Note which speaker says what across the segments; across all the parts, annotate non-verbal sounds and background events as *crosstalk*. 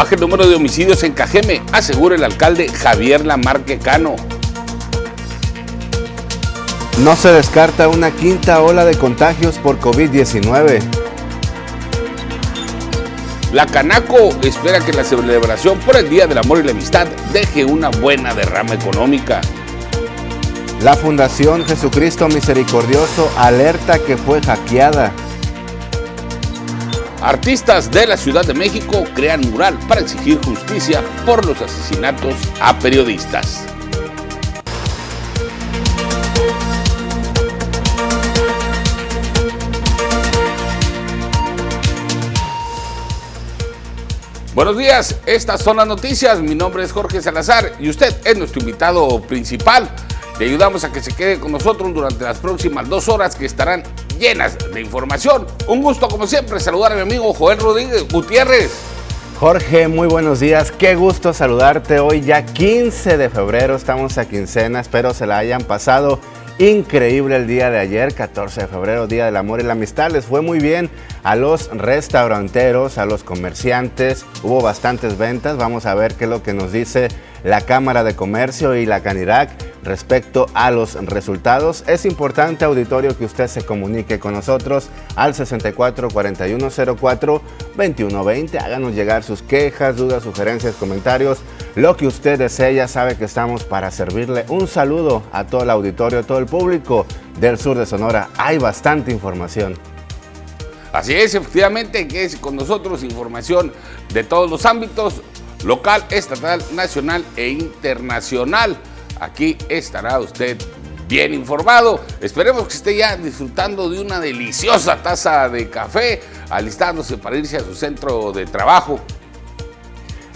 Speaker 1: Baja el número de homicidios en Cajeme, asegura el alcalde Javier Lamarque Cano.
Speaker 2: No se descarta una quinta ola de contagios por COVID-19.
Speaker 1: La Canaco espera que la celebración por el Día del Amor y la Amistad deje una buena derrama económica.
Speaker 2: La Fundación Jesucristo Misericordioso alerta que fue hackeada.
Speaker 1: Artistas de la Ciudad de México crean mural para exigir justicia por los asesinatos a periodistas. Buenos días, estas son las noticias. Mi nombre es Jorge Salazar y usted es nuestro invitado principal. Le ayudamos a que se quede con nosotros durante las próximas dos horas que estarán llenas de información. Un gusto, como siempre, saludar a mi amigo Joel Rodríguez Gutiérrez.
Speaker 2: Jorge, muy buenos días. Qué gusto saludarte hoy, ya 15 de febrero. Estamos a quincena. Espero se la hayan pasado Increíble el día de ayer, 14 de febrero, Día del Amor y la Amistad. Les fue muy bien a los restauranteros, a los comerciantes. Hubo bastantes ventas. Vamos a ver qué es lo que nos dice la Cámara de Comercio y la Canirac respecto a los resultados. Es importante, auditorio, que usted se comunique con nosotros al 64 4104 2120. Háganos llegar sus quejas, dudas, sugerencias, comentarios, lo que usted desee. Ya sabe que estamos para servirle. Un saludo a todo el auditorio, a todo el público del sur de Sonora. Hay bastante información.
Speaker 1: Así es, efectivamente, que es con nosotros información de todos los ámbitos, local, estatal, nacional e internacional. Aquí estará usted bien informado. Esperemos que esté ya disfrutando de una deliciosa taza de café, alistándose para irse a su centro de trabajo.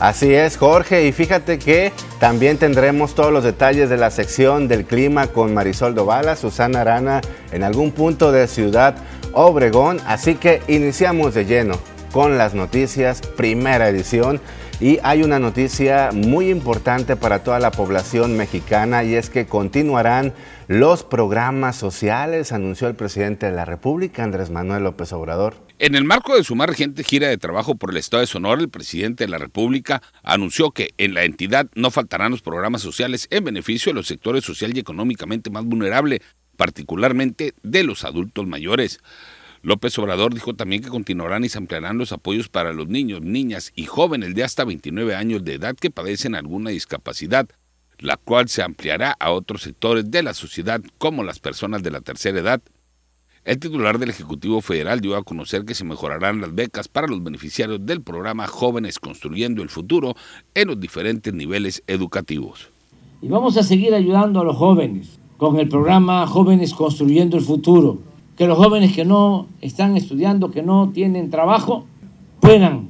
Speaker 2: Así es, Jorge, y fíjate que también tendremos todos los detalles de la sección del clima con Marisol Dovala, Susana Arana, en algún punto de Ciudad Obregón, así que iniciamos de lleno con las noticias, primera edición. Y hay una noticia muy importante para toda la población mexicana y es que continuarán los programas sociales, anunció el presidente de la República, Andrés Manuel López Obrador.
Speaker 1: En el marco de su más reciente gira de trabajo por el Estado de Sonora, el presidente de la República anunció que en la entidad no faltarán los programas sociales en beneficio de los sectores social y económicamente más vulnerables, particularmente de los adultos mayores. López Obrador dijo también que continuarán y se ampliarán los apoyos para los niños, niñas y jóvenes de hasta 29 años de edad que padecen alguna discapacidad, la cual se ampliará a otros sectores de la sociedad como las personas de la tercera edad. El titular del Ejecutivo Federal dio a conocer que se mejorarán las becas para los beneficiarios del programa Jóvenes Construyendo el Futuro en los diferentes niveles educativos.
Speaker 3: Y vamos a seguir ayudando a los jóvenes con el programa Jóvenes Construyendo el Futuro que los jóvenes que no están estudiando, que no tienen trabajo, puedan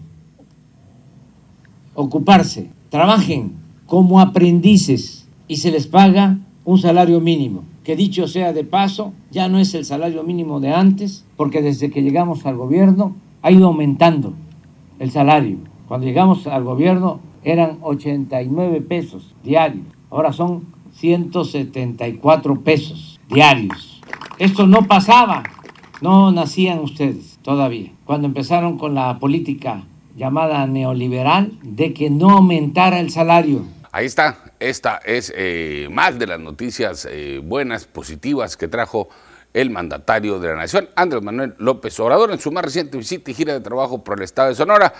Speaker 3: ocuparse, trabajen como aprendices y se les paga un salario mínimo, que dicho sea de paso, ya no es el salario mínimo de antes, porque desde que llegamos al gobierno ha ido aumentando el salario. Cuando llegamos al gobierno eran 89 pesos diarios, ahora son 174 pesos diarios esto no pasaba, no nacían ustedes todavía, cuando empezaron con la política llamada neoliberal de que no aumentara el salario.
Speaker 1: Ahí está, esta es eh, más de las noticias eh, buenas, positivas que trajo el mandatario de la Nación, Andrés Manuel López Obrador, en su más reciente visita y gira de trabajo por el Estado de Sonora.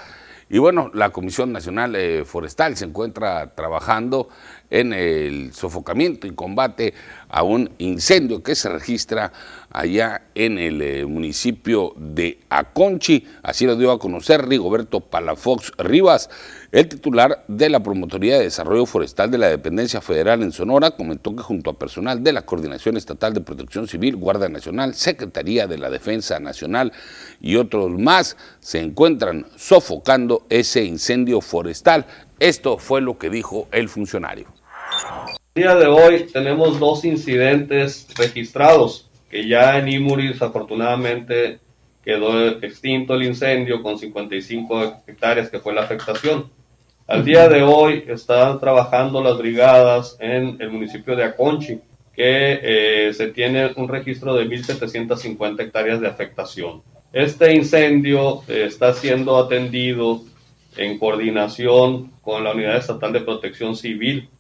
Speaker 1: Y bueno, la Comisión Nacional eh, Forestal se encuentra trabajando en el sofocamiento y combate a un incendio que se registra allá en el eh, municipio de Aconchi. Así lo dio a conocer Rigoberto Palafox Rivas. El titular de la Promotoría de Desarrollo Forestal de la Dependencia Federal en Sonora comentó que junto a personal de la Coordinación Estatal de Protección Civil, Guardia Nacional, Secretaría de la Defensa Nacional y otros más se encuentran sofocando ese incendio forestal. Esto fue lo que dijo el funcionario.
Speaker 4: El día de hoy tenemos dos incidentes registrados, que ya en Imuris afortunadamente quedó extinto el incendio con 55 hectáreas que fue la afectación. Al día de hoy están trabajando las brigadas en el municipio de Aconchi, que eh, se tiene un registro de 1.750 hectáreas de afectación. Este incendio eh, está siendo atendido en coordinación con la Unidad Estatal de Protección Civil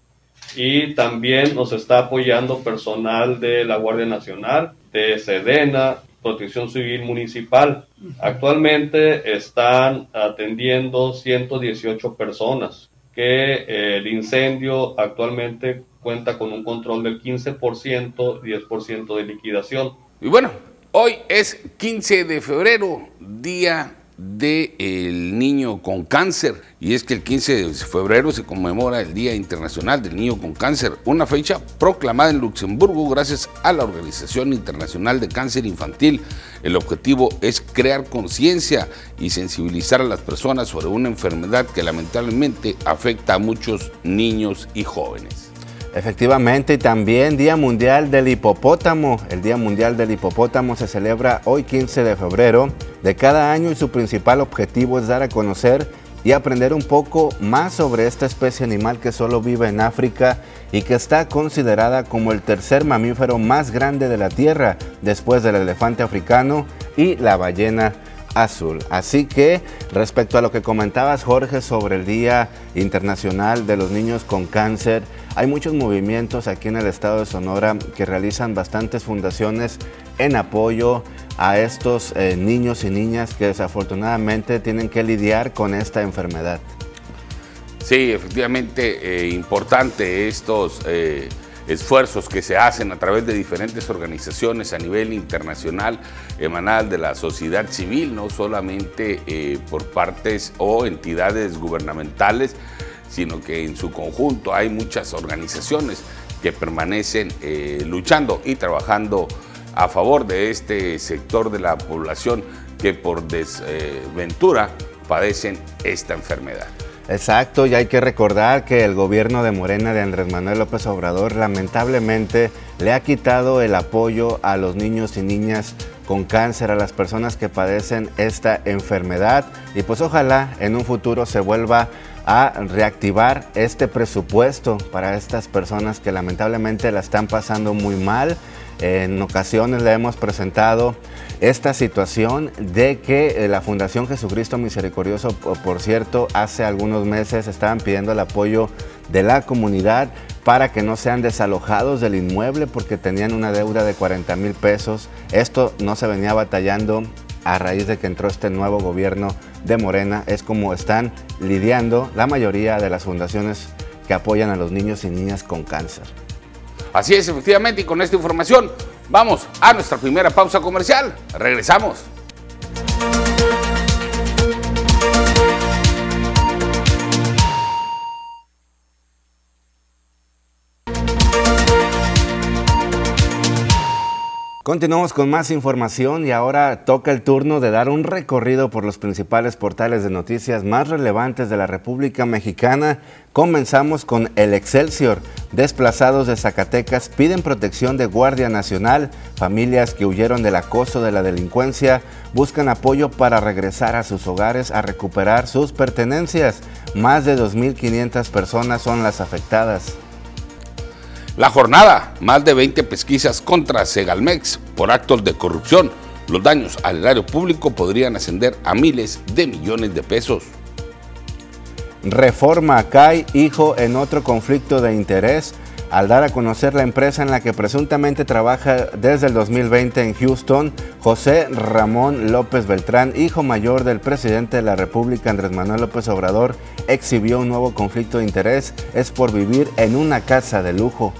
Speaker 4: y también nos está apoyando personal de la Guardia Nacional, de Sedena, Protección Civil Municipal. Actualmente están atendiendo 118 personas, que eh, el incendio actualmente cuenta con un control del 15%, 10% de liquidación.
Speaker 1: Y bueno, hoy es 15 de febrero, día del niño con cáncer. Y es que el 15 de febrero se conmemora el Día Internacional del Niño con Cáncer, una fecha proclamada en Luxemburgo gracias a la Organización Internacional de Cáncer Infantil. El objetivo es crear conciencia y sensibilizar a las personas sobre una enfermedad que lamentablemente afecta a muchos niños y jóvenes.
Speaker 2: Efectivamente, y también Día Mundial del Hipopótamo. El Día Mundial del Hipopótamo se celebra hoy 15 de febrero de cada año y su principal objetivo es dar a conocer y aprender un poco más sobre esta especie animal que solo vive en África y que está considerada como el tercer mamífero más grande de la Tierra después del elefante africano y la ballena azul. Así que respecto a lo que comentabas Jorge sobre el Día Internacional de los Niños con Cáncer, hay muchos movimientos aquí en el estado de Sonora que realizan bastantes fundaciones en apoyo a estos eh, niños y niñas que desafortunadamente tienen que lidiar con esta enfermedad.
Speaker 1: Sí, efectivamente, eh, importante estos eh, esfuerzos que se hacen a través de diferentes organizaciones a nivel internacional emanadas de la sociedad civil, no solamente por partes o entidades gubernamentales, sino que en su conjunto hay muchas organizaciones que permanecen eh, luchando y trabajando a favor de este sector de la población que por desventura padecen esta enfermedad.
Speaker 2: Exacto, y hay que recordar que el gobierno de Morena de Andrés Manuel López Obrador lamentablemente le ha quitado el apoyo a los niños y niñas con cáncer, a las personas que padecen esta enfermedad y pues ojalá en un futuro se vuelva a reactivar este presupuesto para estas personas que lamentablemente la están pasando muy mal. En ocasiones le hemos presentado esta situación de que eh, la Fundación Jesucristo Misericordioso, por cierto, hace algunos meses estaban pidiendo el apoyo de la comunidad para que no sean desalojados del inmueble porque tenían una deuda de 40 mil pesos. Esto no se venía batallando a raíz de que entró este nuevo gobierno de Morena, es como están lidiando la mayoría de las fundaciones que apoyan a los niños y niñas con cáncer.
Speaker 1: Así es, efectivamente, y con esta información vamos a nuestra primera pausa comercial. Regresamos.
Speaker 2: Continuamos con más información y ahora toca el turno de dar un recorrido por los principales portales de noticias más relevantes de la República Mexicana. Comenzamos con el Excelsior. Desplazados de Zacatecas piden protección de Guardia Nacional. Familias que huyeron del acoso de la delincuencia buscan apoyo para regresar a sus hogares a recuperar sus pertenencias. Más de 2.500 personas son las afectadas.
Speaker 1: La jornada, más de 20 pesquisas contra Segalmex por actos de corrupción. Los daños al erario público podrían ascender a miles de millones de pesos.
Speaker 2: Reforma cae hijo en otro conflicto de interés al dar a conocer la empresa en la que presuntamente trabaja desde el 2020 en Houston, José Ramón López Beltrán, hijo mayor del presidente de la República Andrés Manuel López Obrador, exhibió un nuevo conflicto de interés, es por vivir en una casa de lujo.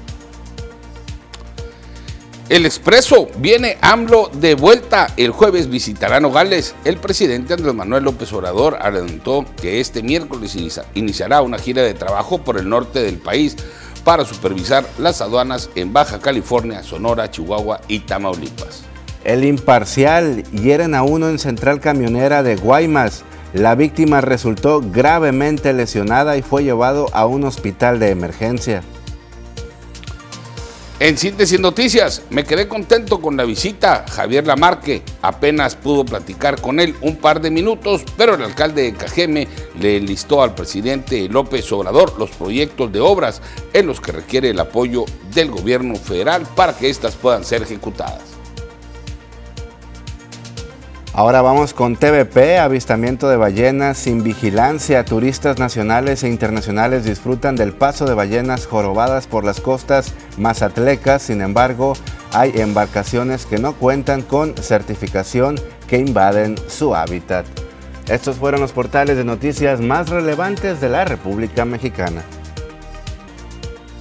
Speaker 1: El expreso viene AMLO de vuelta. El jueves visitará Nogales. El presidente Andrés Manuel López Obrador adelantó que este miércoles iniciará una gira de trabajo por el norte del país para supervisar las aduanas en Baja California, Sonora, Chihuahua y Tamaulipas.
Speaker 2: El imparcial hieren a uno en central camionera de Guaymas. La víctima resultó gravemente lesionada y fue llevado a un hospital de emergencia.
Speaker 1: En síntesis noticias, me quedé contento con la visita. Javier Lamarque apenas pudo platicar con él un par de minutos, pero el alcalde de Cajeme le listó al presidente López Obrador los proyectos de obras en los que requiere el apoyo del gobierno federal para que éstas puedan ser ejecutadas.
Speaker 2: Ahora vamos con TVP, avistamiento de ballenas sin vigilancia. Turistas nacionales e internacionales disfrutan del paso de ballenas jorobadas por las costas mazatlecas. Sin embargo, hay embarcaciones que no cuentan con certificación que invaden su hábitat. Estos fueron los portales de noticias más relevantes de la República Mexicana.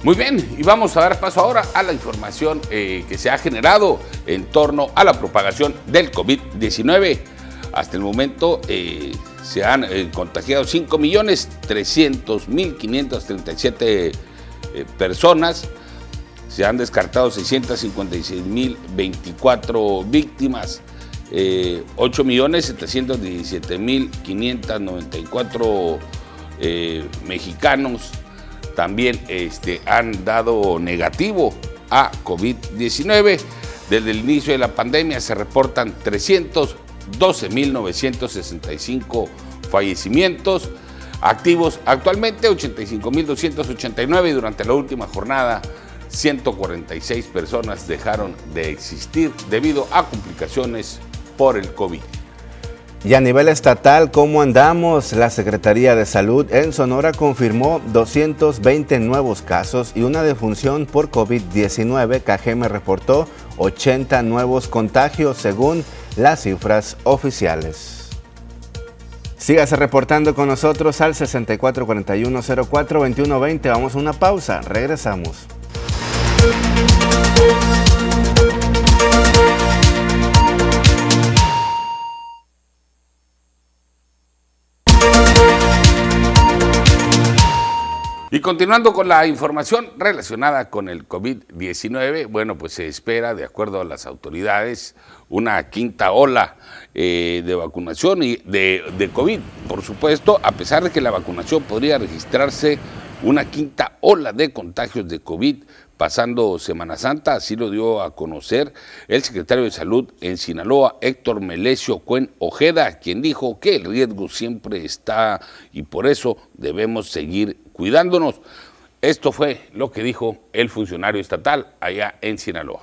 Speaker 1: Muy bien, y vamos a dar paso ahora a la información eh, que se ha generado en torno a la propagación del COVID-19. Hasta el momento eh, se han eh, contagiado 5.300.537 personas, se han descartado 656.024 víctimas, 8.717.594 mexicanos también este, han dado negativo a COVID-19. Desde el inicio de la pandemia se reportan 312.965 fallecimientos activos actualmente, 85.289 y durante la última jornada 146 personas dejaron de existir debido a complicaciones por el COVID.
Speaker 2: Y a nivel estatal, ¿cómo andamos? La Secretaría de Salud en Sonora confirmó 220 nuevos casos y una defunción por COVID-19. KGM reportó 80 nuevos contagios según las cifras oficiales. Sígase reportando con nosotros al 6441042120. Vamos a una pausa, regresamos.
Speaker 1: Y continuando con la información relacionada con el COVID-19, bueno, pues se espera, de acuerdo a las autoridades, una quinta ola eh, de vacunación y de, COVID. Por supuesto, a pesar de que la vacunación podría registrarse una quinta ola de contagios de COVID pasando Semana Santa, así lo dio a conocer el secretario de Salud en Sinaloa, Héctor Melesio Cuen Ojeda, quien dijo que el riesgo siempre está y por eso debemos seguir cuidándonos. Esto fue lo que dijo el funcionario estatal allá en Sinaloa.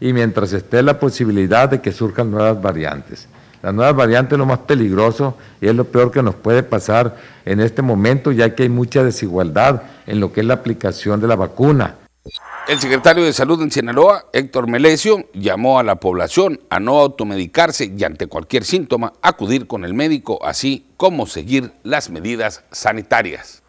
Speaker 5: Y mientras esté la posibilidad de que surjan nuevas variantes. La nueva variante es lo más peligroso y es lo peor que nos puede pasar en este momento, ya que hay mucha desigualdad en lo que es la aplicación de la vacuna.
Speaker 1: El secretario de Salud en Sinaloa, Héctor Melesio, llamó a la población a no automedicarse y ante cualquier síntoma acudir con el médico, así como seguir las medidas sanitarias.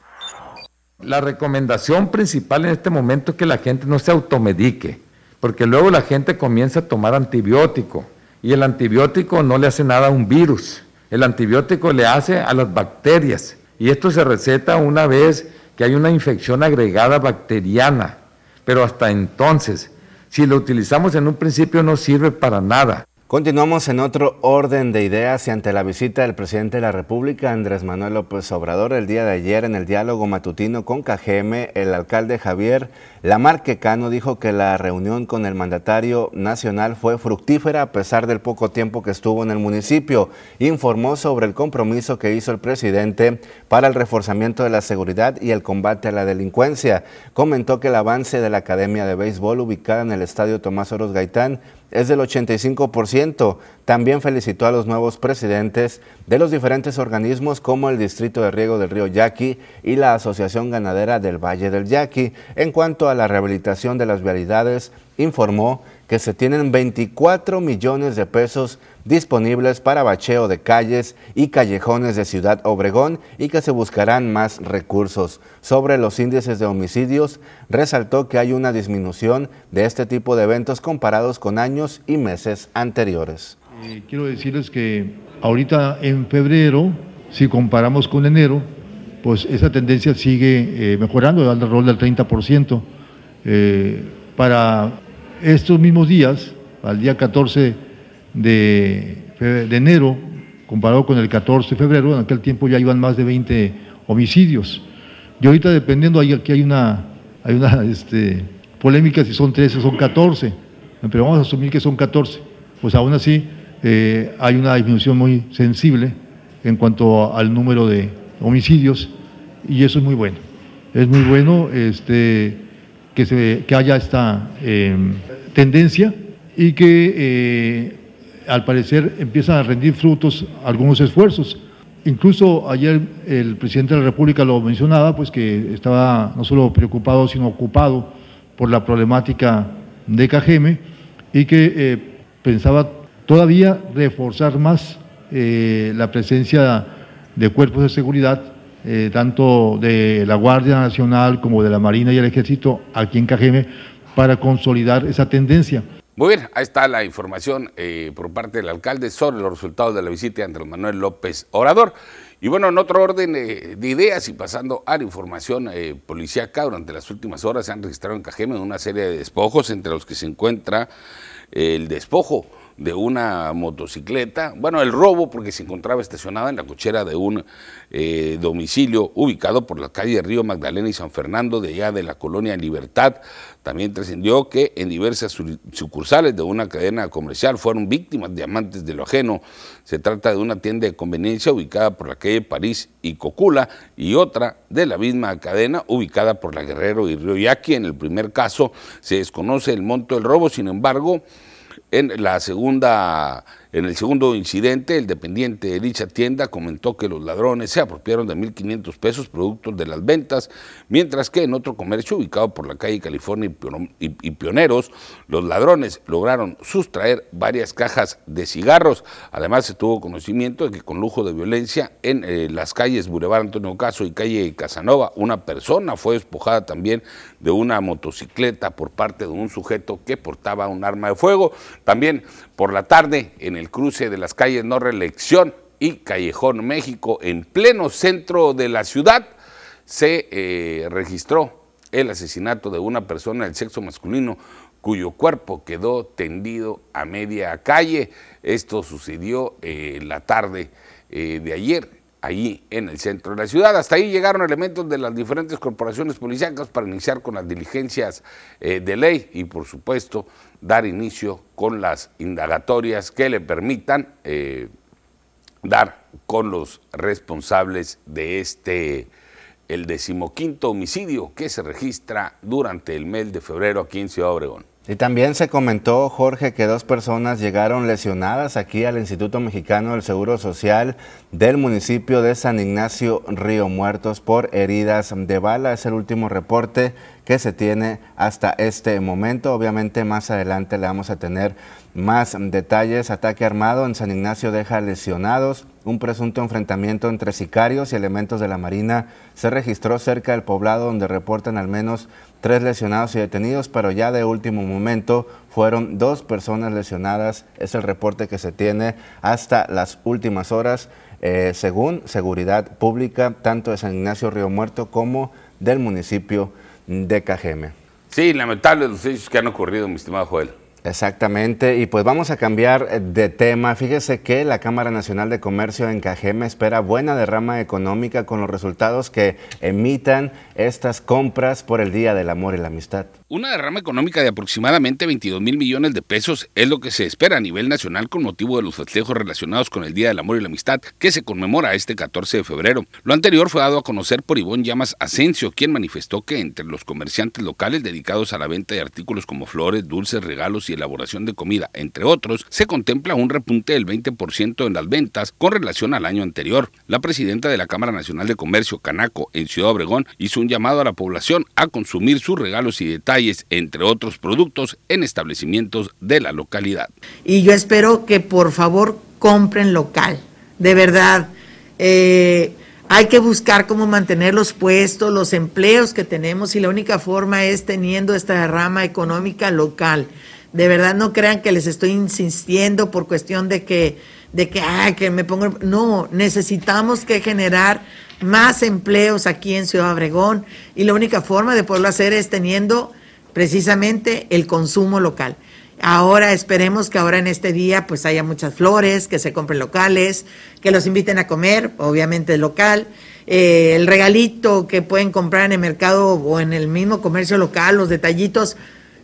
Speaker 5: La recomendación principal en este momento es que la gente no se automedique, porque luego la gente comienza a tomar antibiótico y el antibiótico no le hace nada a un virus, el antibiótico le hace a las bacterias y esto se receta una vez que hay una infección agregada bacteriana, pero hasta entonces, si lo utilizamos en un principio no sirve para nada.
Speaker 2: Continuamos en otro orden de ideas y ante la visita del presidente de la República, Andrés Manuel López Obrador, el día de ayer en el diálogo matutino con KGM, el alcalde Javier Lamarque Cano dijo que la reunión con el mandatario nacional fue fructífera a pesar del poco tiempo que estuvo en el municipio. Informó sobre el compromiso que hizo el presidente para el reforzamiento de la seguridad y el combate a la delincuencia. Comentó que el avance de la Academia de Béisbol ubicada en el Estadio Tomás Oros Gaitán es del 85%. También felicitó a los nuevos presidentes de los diferentes organismos como el Distrito de Riego del Río Yaqui y la Asociación Ganadera del Valle del Yaqui. En cuanto a la rehabilitación de las vialidades, informó que se tienen 24 millones de pesos disponibles para bacheo de calles y callejones de Ciudad Obregón y que se buscarán más recursos. Sobre los índices de homicidios, resaltó que hay una disminución de este tipo de eventos comparados con años y meses anteriores.
Speaker 6: Eh, quiero decirles que ahorita en febrero, si comparamos con enero, pues esa tendencia sigue eh, mejorando, dando el rol del 30%. Eh, para estos mismos días, al día 14 de, enero, comparado con el 14 de febrero, en aquel tiempo ya iban más de 20 homicidios. Y ahorita dependiendo, aquí hay una, hay una este, polémica si son 13 o son 14, pero vamos a asumir que son 14. Pues aún así eh, hay una disminución muy sensible en cuanto al número de homicidios y eso es muy bueno. Es muy bueno este, que, se, que haya esta em, tendencia y que eh, al parecer empiezan a rendir frutos algunos esfuerzos. Incluso ayer el presidente de la República lo mencionaba, pues que estaba no solo preocupado, sino ocupado por la problemática de Cajeme y que eh, pensaba todavía reforzar más eh, la presencia de cuerpos de seguridad, tanto de la Guardia Nacional como de la Marina y el Ejército aquí en Cajeme, para consolidar esa tendencia.
Speaker 1: Muy bien, ahí está la información eh, por parte del alcalde sobre los resultados de la visita de Andrés Manuel López Obrador. Y bueno, en otro orden eh, de ideas y pasando a la información eh, policíaca, durante las últimas horas se han registrado en Cajeme una serie de despojos, entre los que se encuentra el despojo de una motocicleta, bueno, el robo porque se encontraba estacionada en la cochera de un eh, domicilio ubicado por la calle Río Magdalena y San Fernando de allá de la colonia Libertad. También trascendió que en diversas sucursales de una cadena comercial fueron víctimas de amantes de lo ajeno. Se trata de una tienda de conveniencia ubicada por la calle París y Cocula y otra de la misma cadena ubicada por la Guerrero y Río Yaqui. En el primer caso se desconoce el monto del robo, sin embargo, en la segunda en el segundo incidente, el dependiente de dicha tienda comentó que los ladrones se apropiaron de 1.500 pesos productos de las ventas, mientras que en otro comercio ubicado por la calle California y Pioneros, los ladrones lograron sustraer varias cajas de cigarros. Además, se tuvo conocimiento de que con lujo de violencia en eh, las calles Boulevard Antonio Caso y calle Casanova, una persona fue despojada también de una motocicleta por parte de un sujeto que portaba un arma de fuego. También por la tarde, en el cruce de las calles No Reelección y Callejón México, en pleno centro de la ciudad, se eh, registró el asesinato de una persona del sexo masculino cuyo cuerpo quedó tendido a media calle. Esto sucedió eh, la tarde eh, de ayer, allí en el centro de la ciudad. Hasta ahí llegaron elementos de las diferentes corporaciones policíacas para iniciar con las diligencias de ley y, por supuesto, dar inicio con las indagatorias que le permitan eh, dar con los responsables de este, el decimoquinto homicidio que se registra durante el mes de febrero aquí en Ciudad Obregón.
Speaker 2: Y también se comentó, Jorge, que dos personas llegaron lesionadas aquí al Instituto Mexicano del Seguro Social del municipio de San Ignacio Río Muertos por heridas de bala. Es el último reporte que se tiene hasta este momento. Obviamente más adelante le vamos a tener más detalles. Ataque armado en San Ignacio deja lesionados. Un presunto enfrentamiento entre sicarios y elementos de la Marina se registró cerca del poblado donde reportan al menos tres lesionados y detenidos, pero ya de último momento fueron dos personas lesionadas. Es el reporte que se tiene hasta las últimas horas, eh, según Seguridad Pública, tanto de San Ignacio Río Muerto como del municipio de Cajeme.
Speaker 1: Sí, lamentable los hechos que han ocurrido, mi estimado Joel.
Speaker 2: Exactamente, y pues vamos a cambiar de tema. Fíjese que la Cámara Nacional de Comercio en Cajeme espera buena derrama económica con los resultados que emitan estas compras por el Día del Amor y la Amistad.
Speaker 1: Una derrama económica de aproximadamente 22 mil millones de pesos es lo que se espera a nivel nacional con motivo de los festejos relacionados con el Día del Amor y la Amistad que se conmemora este 14 de febrero. Lo anterior fue dado a conocer por Ivonne Llamas Asensio, quien manifestó que entre los comerciantes locales dedicados a la venta de artículos como flores, dulces, regalos y elaboración de comida, entre otros, se contempla un repunte del 20% en las ventas con relación al año anterior. La presidenta de la Cámara Nacional de Comercio, Canaco, en Ciudad Obregón, hizo un llamado a la población a consumir sus regalos y detalles entre otros productos, en establecimientos de la localidad.
Speaker 7: Y yo espero que por favor compren local, de verdad. Eh, hay que buscar cómo mantener los puestos, los empleos que tenemos y la única forma es teniendo esta rama económica local. De verdad no crean que les estoy insistiendo por cuestión de que de que que me pongo no, necesitamos que generar más empleos aquí en Ciudad Obregón y la única forma de poderlo hacer es teniendo precisamente el consumo local. Ahora esperemos que ahora en este día pues haya muchas flores, que se compren locales, que los inviten a comer, obviamente local. Eh, el regalito que pueden comprar en el mercado o en el mismo comercio local, los detallitos,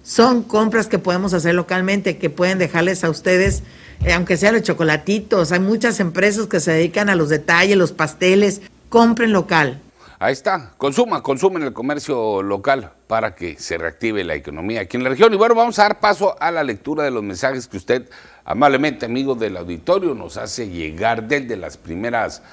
Speaker 7: son compras que podemos hacer localmente, que pueden dejarles a ustedes, eh, aunque sean los chocolatitos. Hay muchas empresas que se dedican a los detalles, los pasteles. Compren local,
Speaker 1: Ahí está, consuma, consuma en el comercio local para que se reactive la economía aquí en la región. Y bueno, vamos a dar paso a la lectura de los mensajes que usted, amablemente amigo del auditorio, nos hace llegar desde las primeras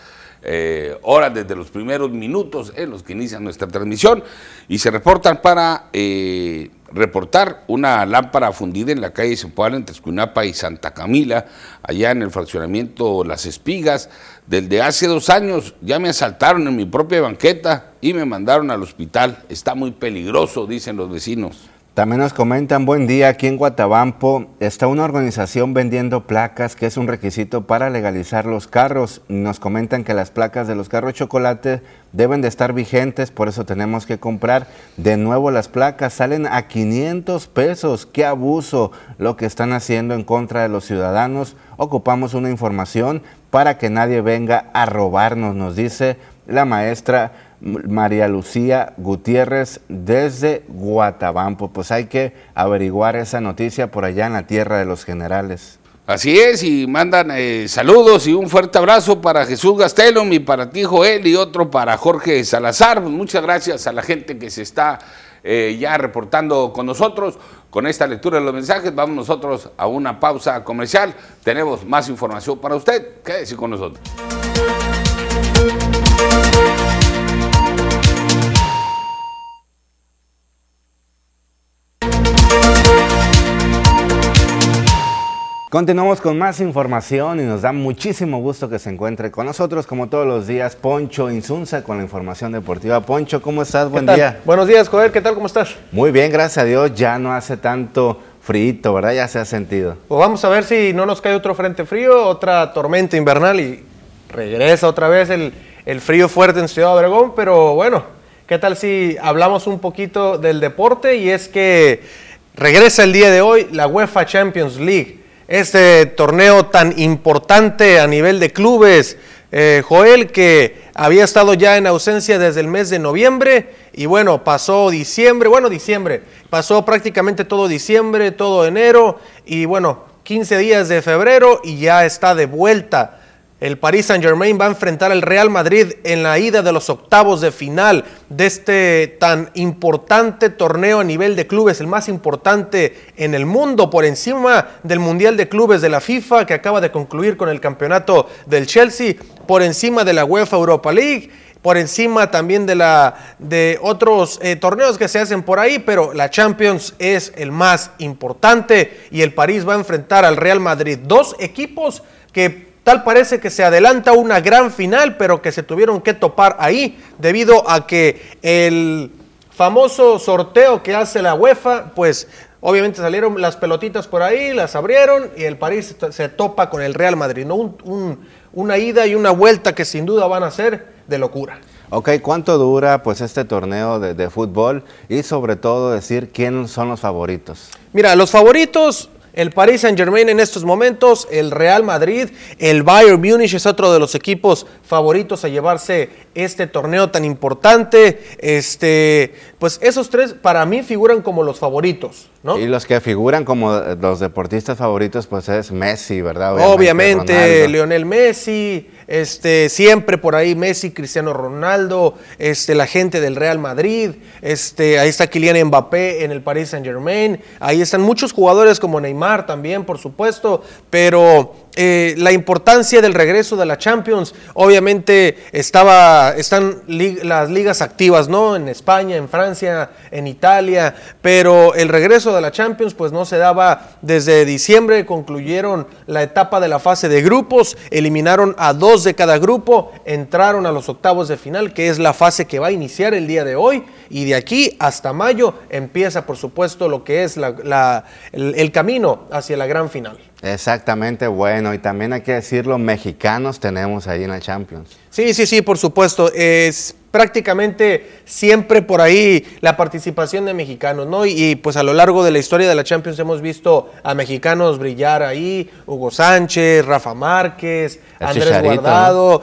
Speaker 1: eh, horas, desde los primeros minutos en los que inicia nuestra transmisión y se reportan para eh, reportar una lámpara fundida en la calle Zempoala entre Escuinapa y Santa Camila, allá en el fraccionamiento Las Espigas. Desde hace dos años ya me asaltaron en mi propia banqueta y me mandaron al hospital. Está muy peligroso, dicen los vecinos.
Speaker 2: También nos comentan, buen día, aquí en Guatabampo está una organización vendiendo placas que es un requisito para legalizar los carros. Nos comentan que las placas de los carros chocolate deben de estar vigentes, por eso tenemos que comprar de nuevo las placas. Salen a 500 pesos, qué abuso lo que están haciendo en contra de los ciudadanos. Ocupamos una información para que nadie venga a robarnos, nos dice la maestra María Lucía Gutiérrez desde Guatabampo. Pues hay que averiguar esa noticia por allá en la tierra de los generales.
Speaker 1: Así es, y mandan eh, saludos y un fuerte abrazo para Jesús Gastelum y para ti Joel y otro para Jorge Salazar. Muchas gracias a la gente que se está eh, ya reportando con nosotros. Con esta lectura de los mensajes vamos nosotros a una pausa comercial. Tenemos más información para usted. Quédese con nosotros.
Speaker 2: Continuamos con más información y nos da muchísimo gusto que se encuentre con nosotros, como todos los días, Poncho Insunza con la información deportiva. Poncho, ¿cómo estás? Buen día.
Speaker 8: Buenos días, Joder, ¿qué tal? ¿Cómo estás?
Speaker 2: Muy bien, gracias a Dios. Ya no hace tanto frío, ¿verdad? Ya se ha sentido.
Speaker 8: Pues vamos a ver si no nos cae otro frente frío, otra tormenta invernal y regresa otra vez el, el frío fuerte en Ciudad Obregón. Pero bueno, ¿qué tal si hablamos un poquito del deporte? Y es que regresa el día de hoy la UEFA Champions League este torneo tan importante a nivel de clubes. Eh, Joel, que había estado ya en ausencia desde el mes de noviembre y bueno, pasó diciembre, bueno, diciembre, pasó prácticamente todo diciembre, todo enero y bueno, 15 días de febrero y ya está de vuelta el Paris Saint Germain va a enfrentar al Real Madrid en la ida de los octavos de final de este tan importante torneo a nivel de clubes, el más importante en el mundo, por encima del Mundial de Clubes de la FIFA que acaba de concluir con el campeonato del Chelsea, por encima de la UEFA Europa League por encima también de, la, de otros eh, torneos que se hacen por ahí, pero la Champions es el más importante y el París va a enfrentar al Real Madrid. Dos equipos que Tal parece que se adelanta una gran final, pero que se tuvieron que topar ahí debido a que el famoso sorteo que hace la UEFA, pues obviamente salieron las pelotitas por ahí, las abrieron y el París se topa con el Real Madrid. ¿no? una ida y una vuelta que sin duda van a ser de locura.
Speaker 2: Ok, ¿cuánto dura pues este torneo de, de fútbol y sobre todo decir quiénes son los favoritos?
Speaker 8: Mira, los favoritos el Paris Saint Germain en estos momentos, el Real Madrid, el Bayern Múnich es otro de los equipos favoritos a llevarse este torneo tan importante. Este, pues esos tres para mí figuran como los favoritos, ¿no?
Speaker 2: Y los que figuran como los deportistas favoritos, pues es Messi, ¿verdad?
Speaker 8: Obviamente, Obviamente Lionel Messi, este, siempre por ahí Messi, Cristiano Ronaldo, este, la gente del Real Madrid, este, ahí está Kylian Mbappé en el Paris Saint Germain, ahí están muchos jugadores como Neymar también, por supuesto, pero eh, la importancia del regreso de la Champions, obviamente estaba, están las ligas activas, ¿no? En España, en Francia, en Italia, pero el regreso de la Champions pues no se daba desde diciembre, concluyeron la etapa de la fase de grupos, eliminaron a dos de cada grupo, entraron a los octavos de final, que es la fase que va a iniciar el día de hoy, y de aquí hasta mayo empieza por supuesto lo que es el camino hacia la gran final.
Speaker 2: Exactamente, bueno, y también hay que decirlo, mexicanos tenemos ahí en la Champions.
Speaker 8: Sí, sí, sí, por supuesto. Es prácticamente siempre por ahí la participación de mexicanos, ¿no? Y, pues a lo largo de la historia de la Champions hemos visto a mexicanos brillar ahí, Hugo Sánchez, Rafa Márquez, Andrés Guardado,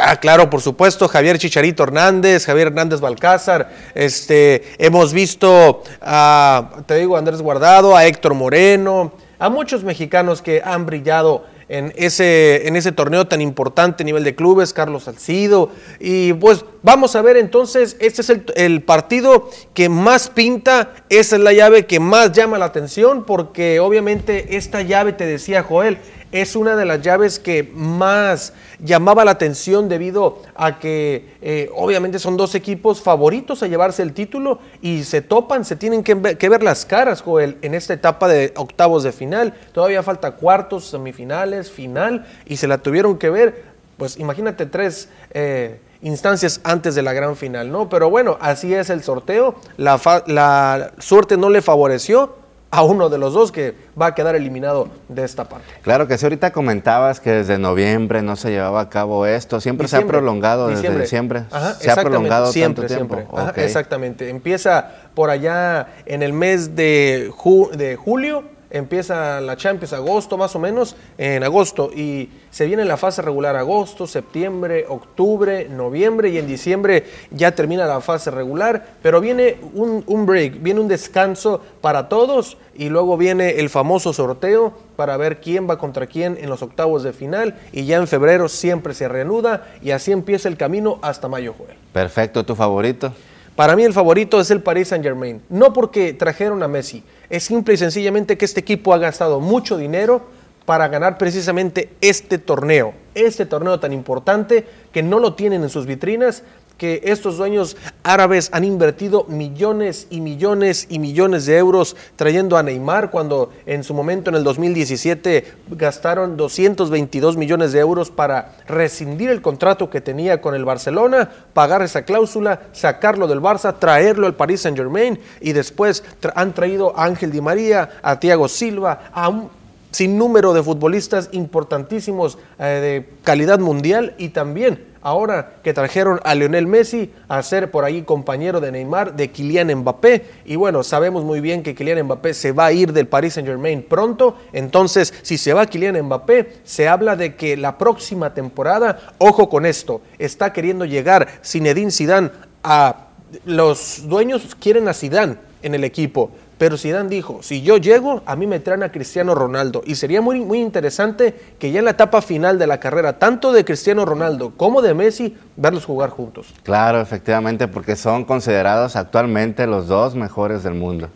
Speaker 8: ah, claro, por supuesto, Javier Chicharito Hernández, Javier Hernández Balcázar, este, hemos visto a, te digo, Andrés Guardado, a Héctor Moreno, a muchos mexicanos que han brillado en ese, en ese torneo tan importante a nivel de clubes, Carlos Salcido, y pues Vamos a ver entonces, este es el, el partido que más pinta, esa es la llave que más llama la atención, porque obviamente esta llave, te decía Joel, es una de las llaves que más llamaba la atención debido a que eh, obviamente son dos equipos favoritos a llevarse el título y se topan, se tienen que ver, que ver las caras, en esta etapa de octavos de final. Todavía falta cuartos, semifinales, final y se la tuvieron que ver, pues imagínate tres... Eh, instancias antes de la gran final, ¿no? Pero bueno, así es el sorteo. La, la suerte no le favoreció a uno de los dos que va a quedar eliminado de esta parte.
Speaker 2: Claro que sí, ahorita comentabas que desde noviembre no se llevaba a cabo esto, siempre se ha prolongado desde diciembre.
Speaker 8: se ha prolongado siempre, tanto tiempo. Siempre. exactamente, empieza por allá en el mes de, de julio empieza la Champions agosto más o menos, en agosto, y se viene la fase regular agosto, septiembre, octubre, noviembre, y en diciembre ya termina la fase regular, pero viene un, un break, viene un descanso para todos, y luego viene el famoso sorteo para ver quién va contra quién en los octavos de final, y ya en febrero siempre se reanuda, y así empieza el camino hasta mayo, Joel.
Speaker 2: Perfecto, ¿tu favorito?
Speaker 8: Para mí el favorito es el Paris Saint Germain, no porque trajeron a Messi, es simple y sencillamente que este equipo ha gastado mucho dinero para ganar precisamente este torneo, este torneo tan importante que no lo tienen en sus vitrinas que estos dueños árabes han invertido millones y millones y millones de euros trayendo a Neymar cuando en su momento en el 2017 gastaron 222 millones de euros para rescindir el contrato que tenía con el Barcelona, pagar esa cláusula, sacarlo del Barça, traerlo al Paris Saint Germain y después han traído a Ángel Di María, a Thiago Silva, a un sinnúmero de futbolistas importantísimos eh, de calidad mundial y también ahora que trajeron a Lionel Messi a ser por ahí compañero de Neymar, de Kylian Mbappé. Y bueno, sabemos muy bien que Kylian Mbappé se va a ir del Paris Saint Germain pronto. Entonces, si se va Kylian Mbappé, se habla de que la próxima temporada, ojo con esto, está queriendo llegar Zinedine Zidane a... Los dueños quieren a Zidane en el equipo pero Zidane dijo, si yo llego, a mí me traen a Cristiano Ronaldo. Y sería muy, muy interesante que ya en la etapa final de la carrera, tanto de Cristiano Ronaldo como de Messi, verlos jugar juntos.
Speaker 2: Claro, efectivamente, porque son considerados actualmente los dos mejores del mundo.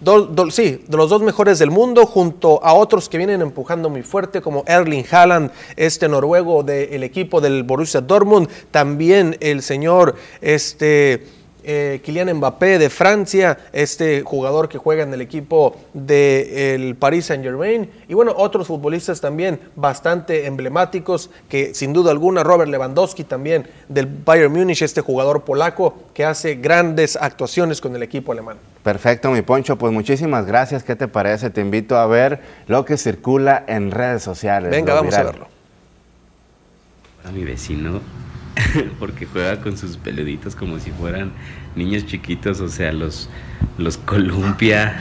Speaker 8: sí, de los dos mejores del mundo, junto a otros que vienen empujando muy fuerte, como Erling Haaland, este noruego del equipo del Borussia Dortmund, también el señor, este eh, Kylian Mbappé de Francia, este jugador que juega en el equipo del Paris Saint Germain, y bueno, otros futbolistas también bastante emblemáticos, que sin duda alguna, Robert Lewandowski también del Bayern Múnich, este jugador polaco que hace grandes actuaciones con el equipo alemán.
Speaker 2: Perfecto, mi Poncho, pues muchísimas gracias. ¿Qué te parece? Te invito a ver lo que circula en redes sociales.
Speaker 8: Venga, vamos a verlo.
Speaker 9: A mi vecino *laughs* porque juega con sus peluditos como si fueran niños chiquitos, o sea, los, los columpia.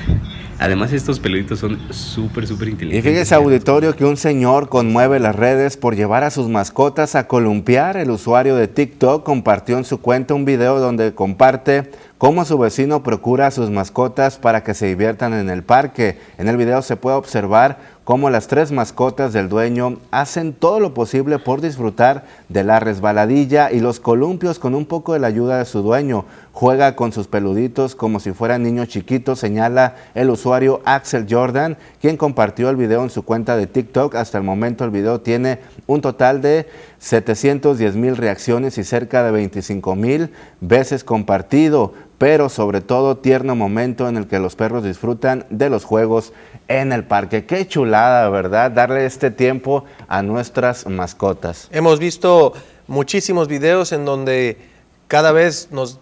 Speaker 9: Además, estos peluditos son súper, súper inteligentes.
Speaker 2: Y fíjese, auditorio, que un señor conmueve las redes por llevar a sus mascotas a columpiar. El usuario de TikTok compartió en su cuenta un video donde comparte cómo su vecino procura a sus mascotas para que se diviertan en el parque. En el video se puede observar cómo las tres mascotas del dueño hacen todo lo posible por disfrutar de la resbaladilla y los columpios con un poco de la ayuda de su dueño. Juega con sus peluditos como si fueran niños chiquitos, señala el usuario Axel Jordan, quien compartió el video en su cuenta de TikTok. Hasta el momento el video tiene un total de 710 mil reacciones y cerca de 25 mil veces compartido pero sobre todo tierno momento en el que los perros disfrutan de los juegos en el parque. Qué chulada, ¿verdad? Darle este tiempo a nuestras mascotas.
Speaker 8: Hemos visto muchísimos videos en donde cada vez nos,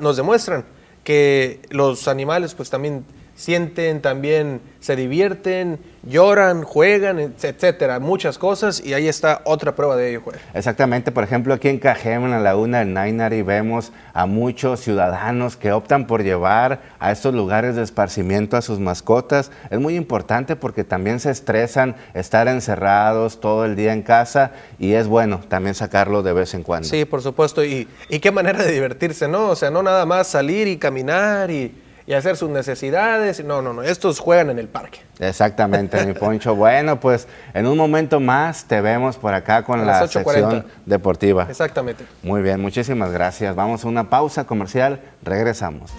Speaker 8: nos demuestran que los animales pues también sienten, también se divierten, lloran, juegan, etcétera, muchas cosas y ahí está otra prueba de ello.
Speaker 2: Exactamente, por ejemplo, aquí en Cajeme, en la laguna del Nainari, vemos a muchos ciudadanos que optan por llevar a estos lugares de esparcimiento a sus mascotas. Es muy importante porque también se estresan estar encerrados todo el día en casa y es bueno también sacarlo de vez en cuando.
Speaker 8: Sí, por supuesto, y, y qué manera de divertirse, ¿no? O sea, no nada más salir y caminar y y hacer sus necesidades. No, no, no, estos juegan en el parque.
Speaker 2: Exactamente, mi Poncho. *laughs* Bueno, pues en un momento más te vemos por acá con la sección deportiva.
Speaker 8: Exactamente.
Speaker 2: Muy bien, muchísimas gracias. Vamos a una pausa comercial, regresamos.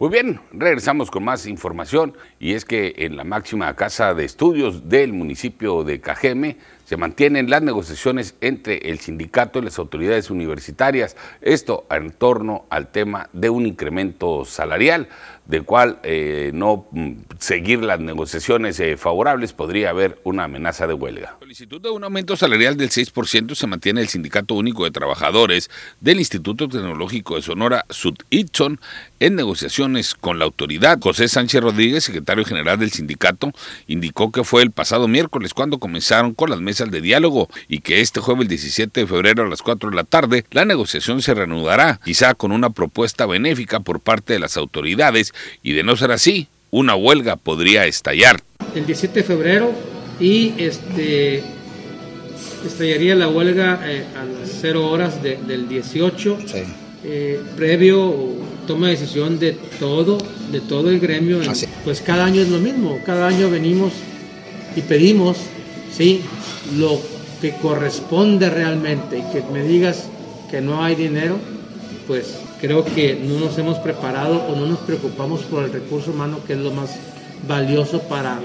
Speaker 1: Muy bien, regresamos con más información y es que en la máxima casa de estudios del municipio de Cajeme se mantienen las negociaciones entre el sindicato y las autoridades universitarias, esto en torno al tema de un incremento salarial del cual eh, no mm, seguir las negociaciones eh, favorables podría haber una amenaza de huelga. Solicitud de un aumento salarial del 6% se mantiene el Sindicato Único de Trabajadores del Instituto Tecnológico de Sonora, Sud-Itson, en negociaciones con la autoridad. José Sánchez Rodríguez, secretario general del sindicato, indicó que fue el pasado miércoles cuando comenzaron con las mesas de diálogo y que este jueves 17 de febrero a las 4 de la tarde la negociación se reanudará, quizá con una propuesta benéfica por parte de las autoridades y de no ser así, una huelga podría estallar.
Speaker 10: El 17 de febrero y este estallaría la huelga eh, a las 0 horas del 18, eh, previo toma de decisión de todo, de todo el gremio. Pues cada año es lo mismo, cada año venimos y pedimos, sí, lo que corresponde realmente y que me digas que no hay dinero, pues creo que no nos hemos preparado o no nos preocupamos por el recurso humano, que es lo más valioso para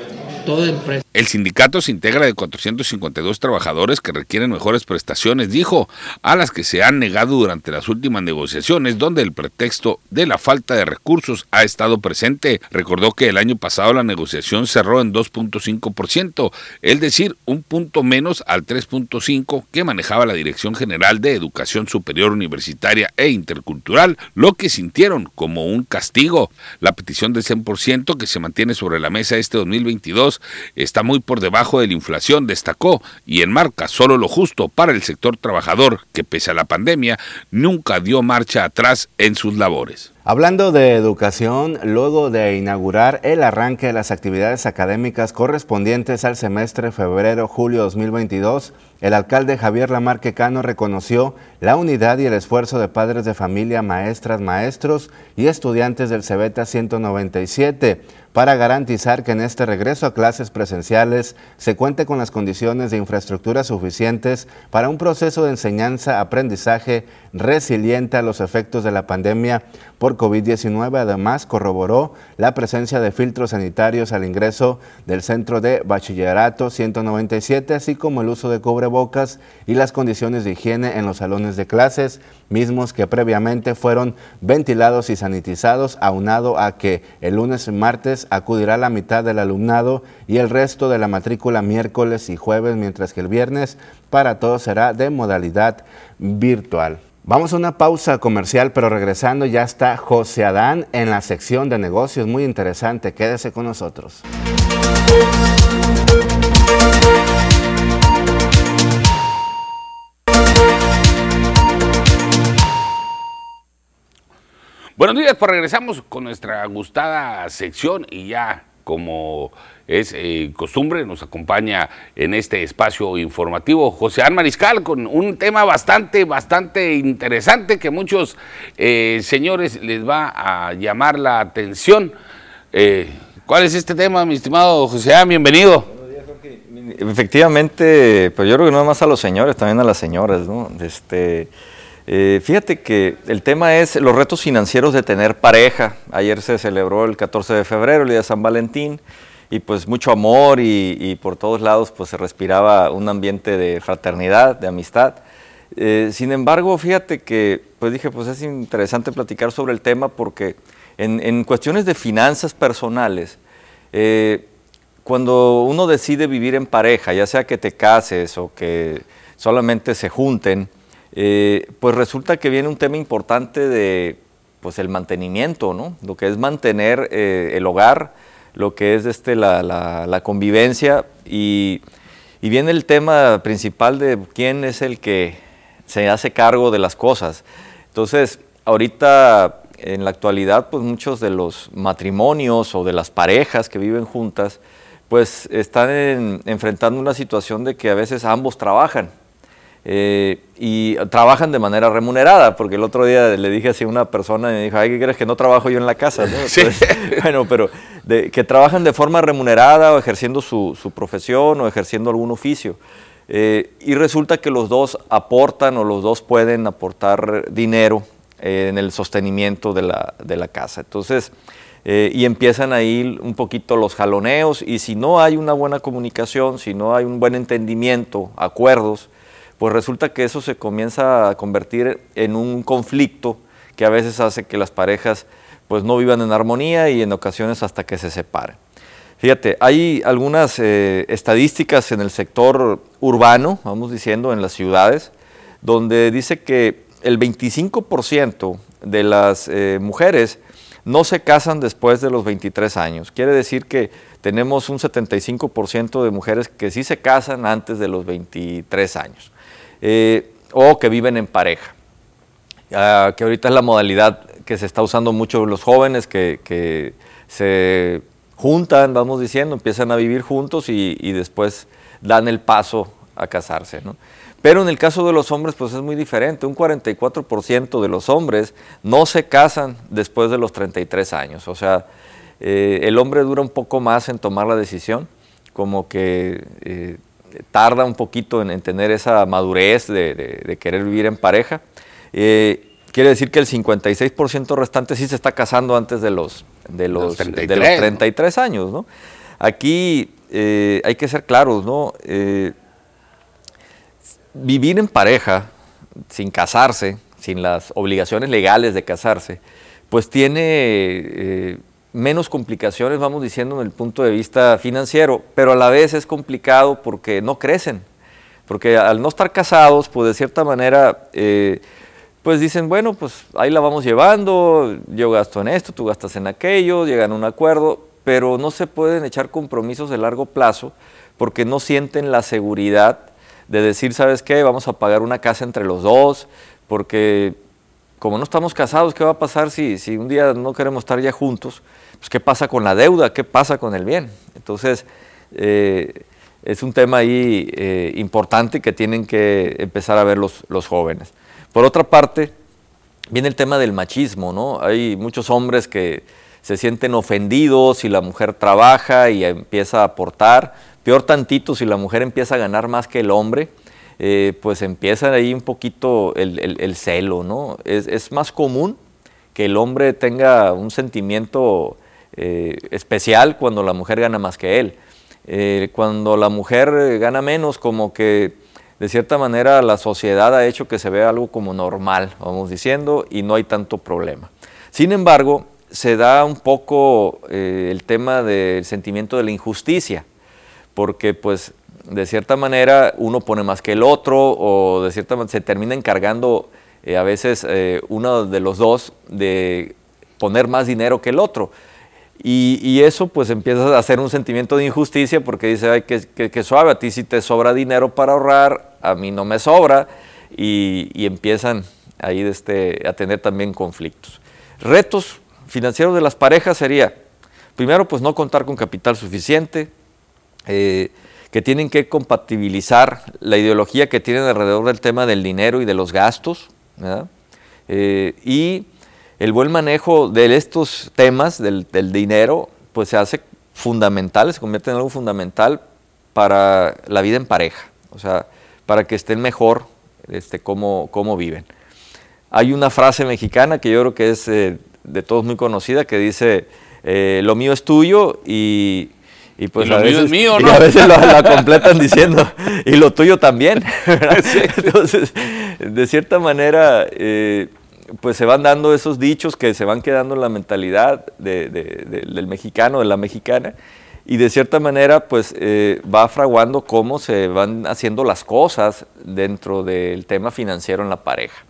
Speaker 1: El sindicato se integra de 452 trabajadores que requieren mejores prestaciones, dijo, a las que se han negado durante las últimas negociaciones, donde el pretexto de la falta de recursos ha estado presente. Recordó que el año pasado la negociación cerró en 2.5%, es decir, un punto menos al 3.5% que manejaba la Dirección General de Educación Superior Universitaria e Intercultural, lo que sintieron como un castigo. La petición del 100% que se mantiene sobre la mesa este 2022 está muy por debajo de la inflación, destacó, y enmarca solo lo justo para el sector trabajador, que pese a la pandemia, nunca dio marcha atrás en sus labores.
Speaker 2: Hablando de educación, luego de inaugurar el arranque de las actividades académicas correspondientes al semestre febrero-julio 2022, el alcalde Javier Lamarque Cano reconoció la unidad y el esfuerzo de padres de familia, maestras, maestros y estudiantes del CEBETA 197 para garantizar que en este regreso a clases presenciales se cuente con las condiciones de infraestructura suficientes para un proceso de enseñanza-aprendizaje resiliente a los efectos de la pandemia por COVID-19. Además, corroboró la presencia de filtros sanitarios al ingreso del Centro de Bachillerato 197, así como el uso de cubrebocas y las condiciones de higiene en los salones de clases, mismos que previamente fueron ventilados y sanitizados, aunado a que el lunes y martes acudirá la mitad del alumnado y el resto de la matrícula miércoles y jueves, mientras que el viernes para todos será de modalidad virtual. Vamos a una pausa comercial, pero regresando ya está José Adán en la sección de negocios. Muy interesante, quédese con nosotros.
Speaker 1: Buenos días, pues regresamos con nuestra gustada sección y ya como es eh, costumbre nos acompaña en este espacio informativo José Án Mariscal con un tema bastante, bastante interesante que muchos eh, señores les va a llamar la atención. Eh, ¿Cuál es este tema, mi estimado José Án? Bienvenido.
Speaker 11: Efectivamente, pues yo creo que no más a los señores, también a las señoras, ¿no? Este, eh, fíjate que el tema es los retos financieros de tener pareja. Ayer se celebró el 14 de febrero, el día de San Valentín, y pues mucho amor y, por todos lados pues se respiraba un ambiente de fraternidad, de amistad. Eh, sin embargo, fíjate que pues dije, pues es interesante platicar sobre el tema porque en, cuestiones de finanzas personales, eh, cuando uno decide vivir en pareja, ya sea que te cases o que solamente se junten, eh, pues resulta que viene un tema importante de pues el mantenimiento, ¿no? Lo que es mantener eh, el hogar, lo que es este, la, convivencia y, viene el tema principal de quién es el que se hace cargo de las cosas. Entonces, ahorita en la actualidad, pues muchos de los matrimonios o de las parejas que viven juntas, pues están enfrentando una situación de que a veces ambos trabajan. Eh, y trabajan de manera remunerada, porque el otro día le dije así a una persona y me dijo, ay, ¿qué crees que no trabajo yo en la casa? *laughs* bueno, pero que trabajan de forma remunerada o ejerciendo su, profesión o ejerciendo algún oficio. Eh, y resulta que los dos aportan o los dos pueden aportar dinero eh, en el sostenimiento de la, de la casa. Entonces, y empiezan ahí un poquito los jaloneos y si no hay una buena comunicación, si no hay un buen entendimiento, acuerdos, pues resulta que eso se comienza a convertir en un conflicto que a veces hace que las parejas pues no vivan en armonía y en ocasiones hasta que se separen. Fíjate, hay algunas eh, estadísticas en el sector urbano, vamos diciendo, en las ciudades, donde dice que el 25% de las eh, mujeres no se casan después de los 23 años. Quiere decir que tenemos un 75% de mujeres que sí se casan antes de los 23 años. Eh, o que viven en pareja, ah, que ahorita es la modalidad que se está usando mucho los jóvenes, que, se juntan, vamos diciendo, empiezan a vivir juntos y, después dan el paso a casarse. Pero en el caso de los hombres, pues es muy diferente. Un 44% de los hombres no se casan después de los 33 años. O sea, eh, el hombre dura un poco más en tomar la decisión, como que eh, tarda un poquito en, tener esa madurez de, querer vivir en pareja. Eh, quiere decir que el 56% restante sí se está casando antes de los, de los, 33, años. ¿no? Aquí eh, hay que ser claros, ¿no? Eh, vivir en pareja, sin casarse, sin las obligaciones legales de casarse, pues tiene menos complicaciones, vamos diciendo, en el punto de vista financiero, pero a la vez es complicado porque no crecen, porque al no estar casados, pues de cierta manera, eh, pues dicen, bueno, pues ahí la vamos llevando, yo gasto en esto, tú gastas en aquello, llegan a un acuerdo, pero no se pueden echar compromisos de largo plazo porque no sienten la seguridad de decir, ¿sabes qué? Vamos a pagar una casa entre los dos, porque como no estamos casados, ¿qué va a pasar si, si un día no queremos estar ya juntos? Pues, ¿qué pasa con la deuda? ¿Qué pasa con el bien? Entonces, eh, es un tema ahí eh, importante que tienen que empezar a ver los, jóvenes. Por otra parte, viene el tema del machismo, ¿no? Hay muchos hombres que se sienten ofendidos si la mujer trabaja y empieza a aportar, peor tantito si la mujer empieza a ganar más que el hombre, eh, pues empieza ahí un poquito el, el, celo, ¿no? Es, más común que el hombre tenga un sentimiento eh, especial cuando la mujer gana más que él. Eh, cuando la mujer gana menos, como que de cierta manera la sociedad ha hecho que se vea algo como normal, vamos diciendo, y no hay tanto problema. Sin embargo, se da un poco eh, el tema del sentimiento de la injusticia, porque pues de cierta manera uno pone más que el otro o de cierta manera se termina encargando a veces uno de los dos de poner más dinero que el otro. Y, eso pues empieza a hacer un sentimiento de injusticia porque dice, ay, que, suave, a ti sí te sobra dinero para ahorrar, a mí no me sobra, y, empiezan ahí este, a tener también conflictos. Retos financieros de las parejas sería, primero pues no contar con capital suficiente, eh, que tienen que compatibilizar la ideología que tienen alrededor del tema del dinero y de los gastos, eh, y el buen manejo de estos temas, del, dinero, pues se hace fundamental, se convierte en algo fundamental para la vida en pareja, o sea, para que estén mejor este, cómo, cómo viven. Hay una frase mexicana que yo creo que es eh, de todos muy conocida que dice, eh, lo mío es tuyo y, y pues a, veces, mío, ¿no? a veces lo, la *laughs* completan diciendo, y lo tuyo también. *laughs* Entonces, de cierta manera, eh, pues se van dando esos dichos que se van quedando en la mentalidad del mexicano, de la mexicana, y de cierta manera pues eh, va fraguando cómo se van haciendo las cosas dentro del tema financiero en la pareja.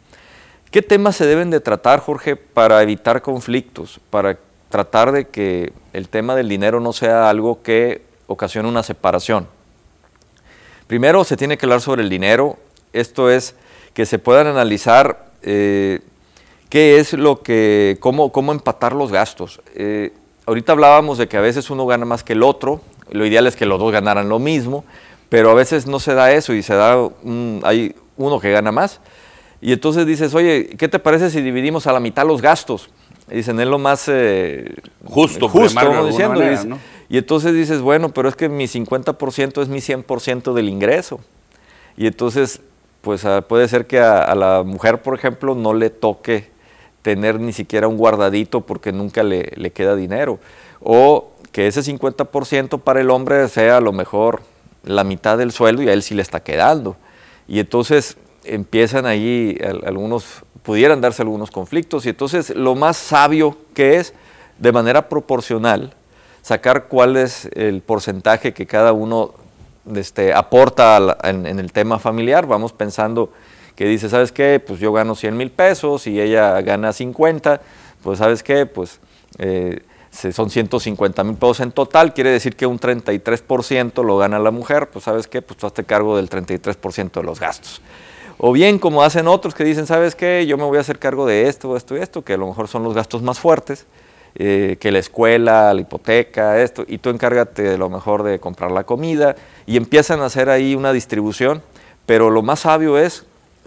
Speaker 11: ¿Qué temas se deben de tratar, Jorge, para evitar conflictos, para tratar de que el tema del dinero no sea algo que ocasione una separación? Primero se tiene que hablar sobre el dinero, esto es que se puedan analizar eh, ¿Qué es lo que, cómo, cómo empatar los gastos? Eh, ahorita hablábamos de que a veces uno gana más que el otro, Lo ideal es que los dos ganaran lo mismo, pero a veces no se da eso y se da, hay uno que gana más. Y entonces dices, oye, ¿qué te parece si dividimos a la mitad los gastos? Y dicen, es lo más eh,
Speaker 1: justo,
Speaker 11: justo vamos diciendo. y, entonces dices, bueno, pero es que mi 50% es mi 100% del ingreso. Y entonces, pues ah, puede ser que a, la mujer, por ejemplo, no le toque tener ni siquiera un guardadito porque nunca le, le queda dinero. O que ese 50% para el hombre sea a lo mejor la mitad del sueldo y a él sí le está quedando. Y entonces empiezan ahí algunos, pudieran darse algunos conflictos y entonces lo más sabio que es, de manera proporcional, sacar cuál es el porcentaje que cada uno este, aporta en, el tema familiar. Vamos pensando que dice, ¿sabes qué? Pues yo gano 100 mil pesos y ella gana 50, pues ¿sabes qué? Pues eh, son 150 mil pesos en total, quiere decir que un 33% lo gana la mujer, pues ¿sabes qué? Pues tú hazte cargo del 33% de los gastos. O bien como hacen otros que dicen, ¿sabes qué? Yo me voy a hacer cargo de esto, esto y esto, que a lo mejor son los gastos más fuertes, eh, que la escuela, la hipoteca, esto, y tú encárgate de lo mejor de comprar la comida, y empiezan a hacer ahí una distribución, pero lo más sabio es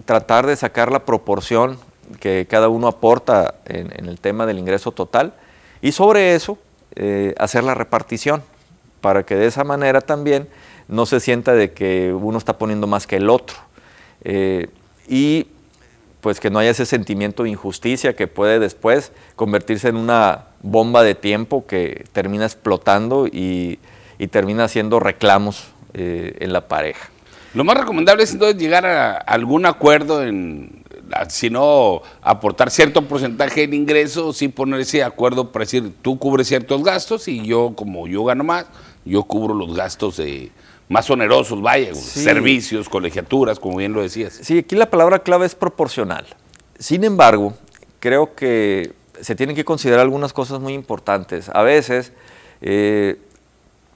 Speaker 11: tratar de sacar la proporción que cada uno aporta en, el tema del ingreso total, y sobre eso eh, hacer la repartición, para que de esa manera también no se sienta de que uno está poniendo más que el otro. Eh, y pues que no haya ese sentimiento de injusticia que puede después convertirse en una bomba de tiempo que termina explotando y, termina haciendo reclamos eh, en la pareja.
Speaker 1: Lo más recomendable es entonces llegar a algún acuerdo en, si no aportar cierto porcentaje del ingreso, sí poner ese acuerdo para decir, tú cubres ciertos gastos y yo, como yo gano más, yo cubro los gastos de, más onerosos, vaya, servicios, colegiaturas, como bien lo decías.
Speaker 11: Sí, aquí la palabra clave es proporcional. Sin embargo, creo que se tienen que considerar algunas cosas muy importantes. A veces eh,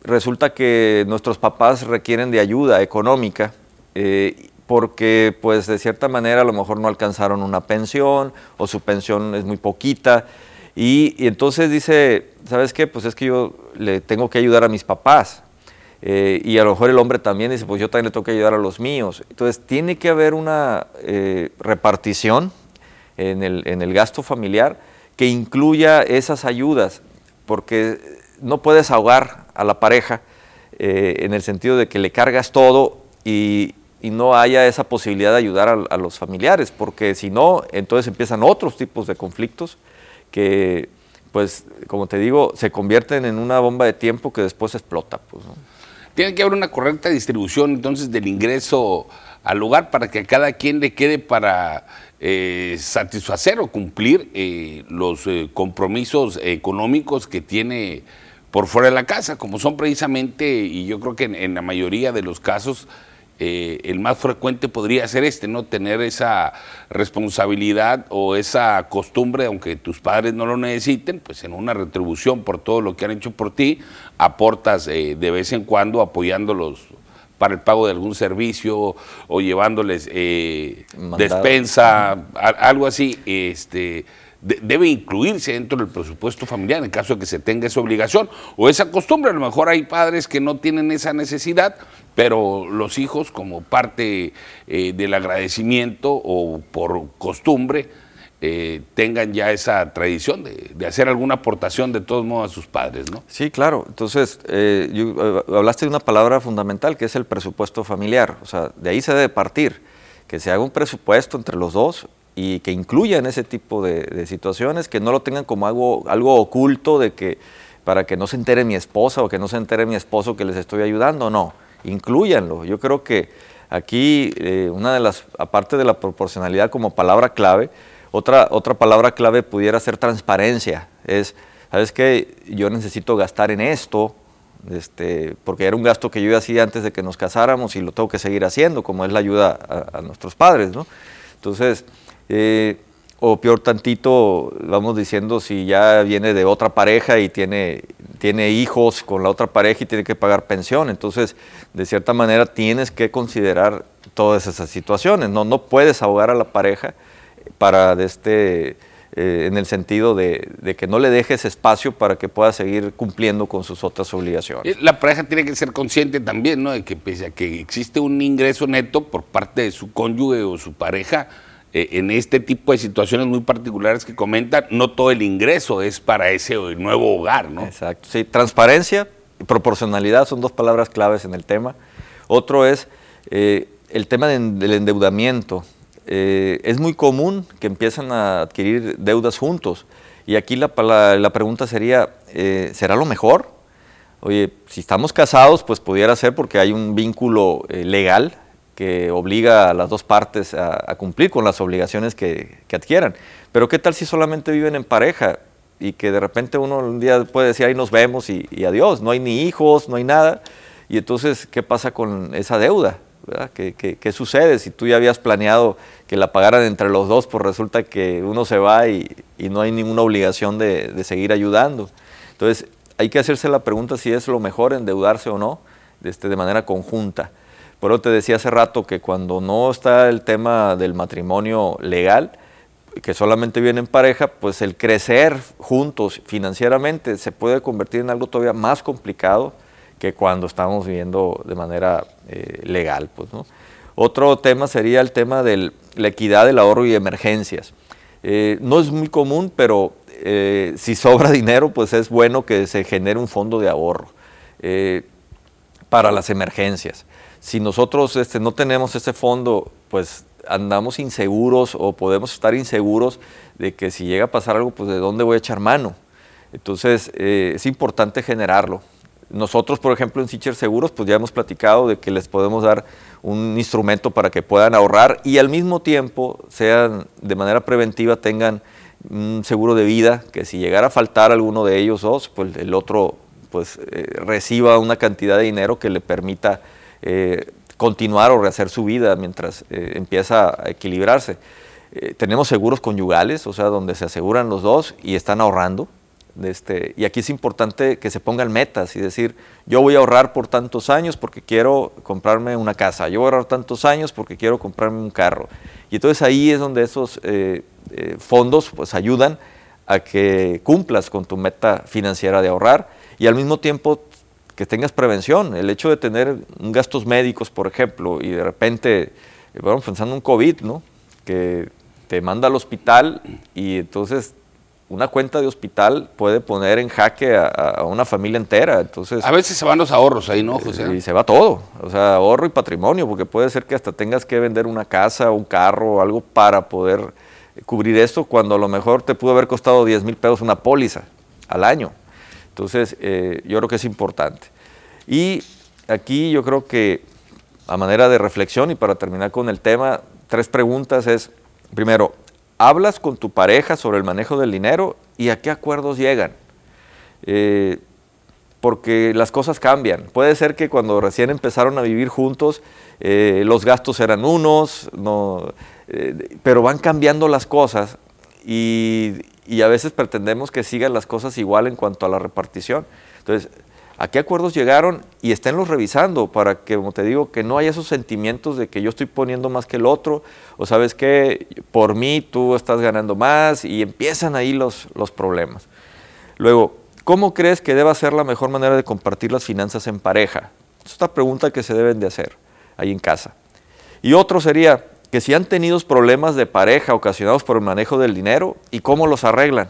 Speaker 11: resulta que nuestros papás requieren de ayuda económica eh, porque pues de cierta manera a lo mejor no alcanzaron una pensión o su pensión es muy poquita y, entonces dice, ¿sabes qué? Pues es que yo le tengo que ayudar a mis papás eh, y a lo mejor el hombre también dice, pues yo también le tengo que ayudar a los míos. Entonces tiene que haber una eh, repartición en el, en el gasto familiar que incluya esas ayudas, porque no puedes ahogar a la pareja eh, en el sentido de que le cargas todo y, no haya esa posibilidad de ayudar a, los familiares, porque si no, entonces empiezan otros tipos de conflictos que, pues, como te digo, se convierten en una bomba de tiempo que después explota. Pues.
Speaker 1: Tiene que haber una correcta distribución entonces del ingreso al lugar para que a cada quien le quede para eh, satisfacer o cumplir eh, los compromisos económicos que tiene por fuera de la casa, como son precisamente, y yo creo que en la mayoría de los casos, eh, el más frecuente podría ser este, ¿no? Tener esa responsabilidad o esa costumbre, aunque tus padres no lo necesiten, pues en una retribución por todo lo que han hecho por ti, aportas eh, de vez en cuando apoyándolos para el pago de algún servicio o llevándoles eh, despensa, algo así, este debe incluirse dentro del presupuesto familiar en caso de que se tenga esa obligación o esa costumbre. A lo mejor hay padres que no tienen esa necesidad, pero los hijos como parte eh, del agradecimiento o por costumbre eh, tengan ya esa tradición de, hacer alguna aportación de todos modos a sus padres, ¿no?
Speaker 11: Sí, claro. Entonces, eh, hablaste de una palabra fundamental que es el presupuesto familiar. O sea, de ahí se debe partir, que se haga un presupuesto entre los dos y que incluyan ese tipo de, situaciones, que no lo tengan como algo, algo oculto de que para que no se entere mi esposa o que no se entere mi esposo que les estoy ayudando, no, incluyanlo. Yo creo que aquí eh, una de las, aparte de la proporcionalidad como palabra clave, otra, otra palabra clave pudiera ser transparencia, es, ¿sabes qué? Yo necesito gastar en esto, este, porque era un gasto que yo hacía antes de que nos casáramos y lo tengo que seguir haciendo, como es la ayuda a, a nuestros padres, ¿no? Entonces, eh, o peor tantito, vamos diciendo, si ya viene de otra pareja y tiene, tiene hijos con la otra pareja y tiene que pagar pensión. Entonces, de cierta manera, tienes que considerar todas esas situaciones. No, no puedes ahogar a la pareja para de este, eh, en el sentido de, de, que no le dejes espacio para que pueda seguir cumpliendo con sus otras obligaciones.
Speaker 1: La pareja tiene que ser consciente también, ¿no? De que pese a que existe un ingreso neto por parte de su cónyuge o su pareja, eh, en este tipo de situaciones muy particulares que comentan, no todo el ingreso es para ese nuevo hogar, ¿no?
Speaker 11: Exacto, sí, transparencia y proporcionalidad son dos palabras claves en el tema. Otro es eh, el tema del endeudamiento. Eh, es muy común que empiezan a adquirir deudas juntos. Y aquí la, pregunta sería, eh, ¿será lo mejor? Oye, si estamos casados, pues pudiera ser porque hay un vínculo eh, legal que obliga a las dos partes a, cumplir con las obligaciones que, adquieran. Pero ¿qué tal si solamente viven en pareja y que de repente uno un día puede decir, ahí nos vemos y, y adiós, no hay ni hijos, no hay nada? Y entonces, ¿qué pasa con esa deuda? ¿Qué, sucede si tú ya habías planeado que la pagaran entre los dos, pues resulta que uno se va y, no hay ninguna obligación de, seguir ayudando? Entonces, hay que hacerse la pregunta si es lo mejor endeudarse o no este, de manera conjunta. Por eso te decía hace rato que cuando no está el tema del matrimonio legal, que solamente viene en pareja, pues el crecer juntos financieramente se puede convertir en algo todavía más complicado que cuando estamos viviendo de manera eh, legal. Pues. Otro tema sería el tema de la equidad del ahorro y emergencias. Eh, no es muy común, pero eh, si sobra *laughs* dinero, pues es bueno que se genere un fondo de ahorro para las emergencias. Si nosotros este, no tenemos ese fondo, pues andamos inseguros o podemos estar inseguros de que si llega a pasar algo, pues de dónde voy a echar mano. Entonces es importante generarlo. Nosotros, por ejemplo, en Sicher Seguros, pues ya hemos platicado de que les podemos dar un instrumento para que puedan ahorrar y al mismo tiempo sean de manera preventiva tengan un seguro de vida que si llegara a faltar alguno de ellos dos, pues el otro pues eh, reciba una cantidad de dinero que le permita eh, continuar o rehacer su vida mientras eh, empieza a equilibrarse. tenemos seguros conyugales, o sea, donde se aseguran los dos y están ahorrando este, y aquí es importante que se pongan metas y decir, yo voy a ahorrar por tantos años porque quiero comprarme una casa, yo voy a ahorrar tantos años porque quiero comprarme un carro. Y entonces ahí es donde esos eh, eh, fondos pues ayudan a que cumplas con tu meta financiera de ahorrar y al mismo tiempo que tengas prevención. El hecho de tener gastos médicos, por ejemplo, y de repente, bueno, pensando en un COVID, ¿no? Que te manda al hospital y entonces una cuenta de hospital puede poner en jaque a, una familia entera. Entonces,
Speaker 1: a veces se van los ahorros ahí, ¿no, José?
Speaker 11: Y se va todo, o sea, ahorro y patrimonio, porque puede ser que hasta tengas que vender una casa, un carro o algo para poder cubrir esto, cuando a lo mejor te pudo haber costado 10 mil pesos una póliza al año. Entonces, eh, yo creo que es importante. Y aquí yo creo que a manera de reflexión y para terminar con el tema, tres preguntas es, primero, hablas con tu pareja sobre el manejo del dinero y a qué acuerdos llegan. Eh, porque las cosas cambian. Puede ser que cuando recién empezaron a vivir juntos, eh, los gastos eran unos, no, eh, pero van cambiando las cosas y, y, a veces pretendemos que sigan las cosas igual en cuanto a la repartición. Entonces, a qué acuerdos llegaron y esténlos revisando para que, como te digo, que no haya esos sentimientos de que yo estoy poniendo más que el otro, o sabes que por mí tú estás ganando más y empiezan ahí los, los problemas. Luego, ¿cómo crees que deba ser la mejor manera de compartir las finanzas en pareja? Es esta pregunta que se deben de hacer ahí en casa. Y otro sería que si han tenido problemas de pareja ocasionados por el manejo del dinero y cómo los arreglan.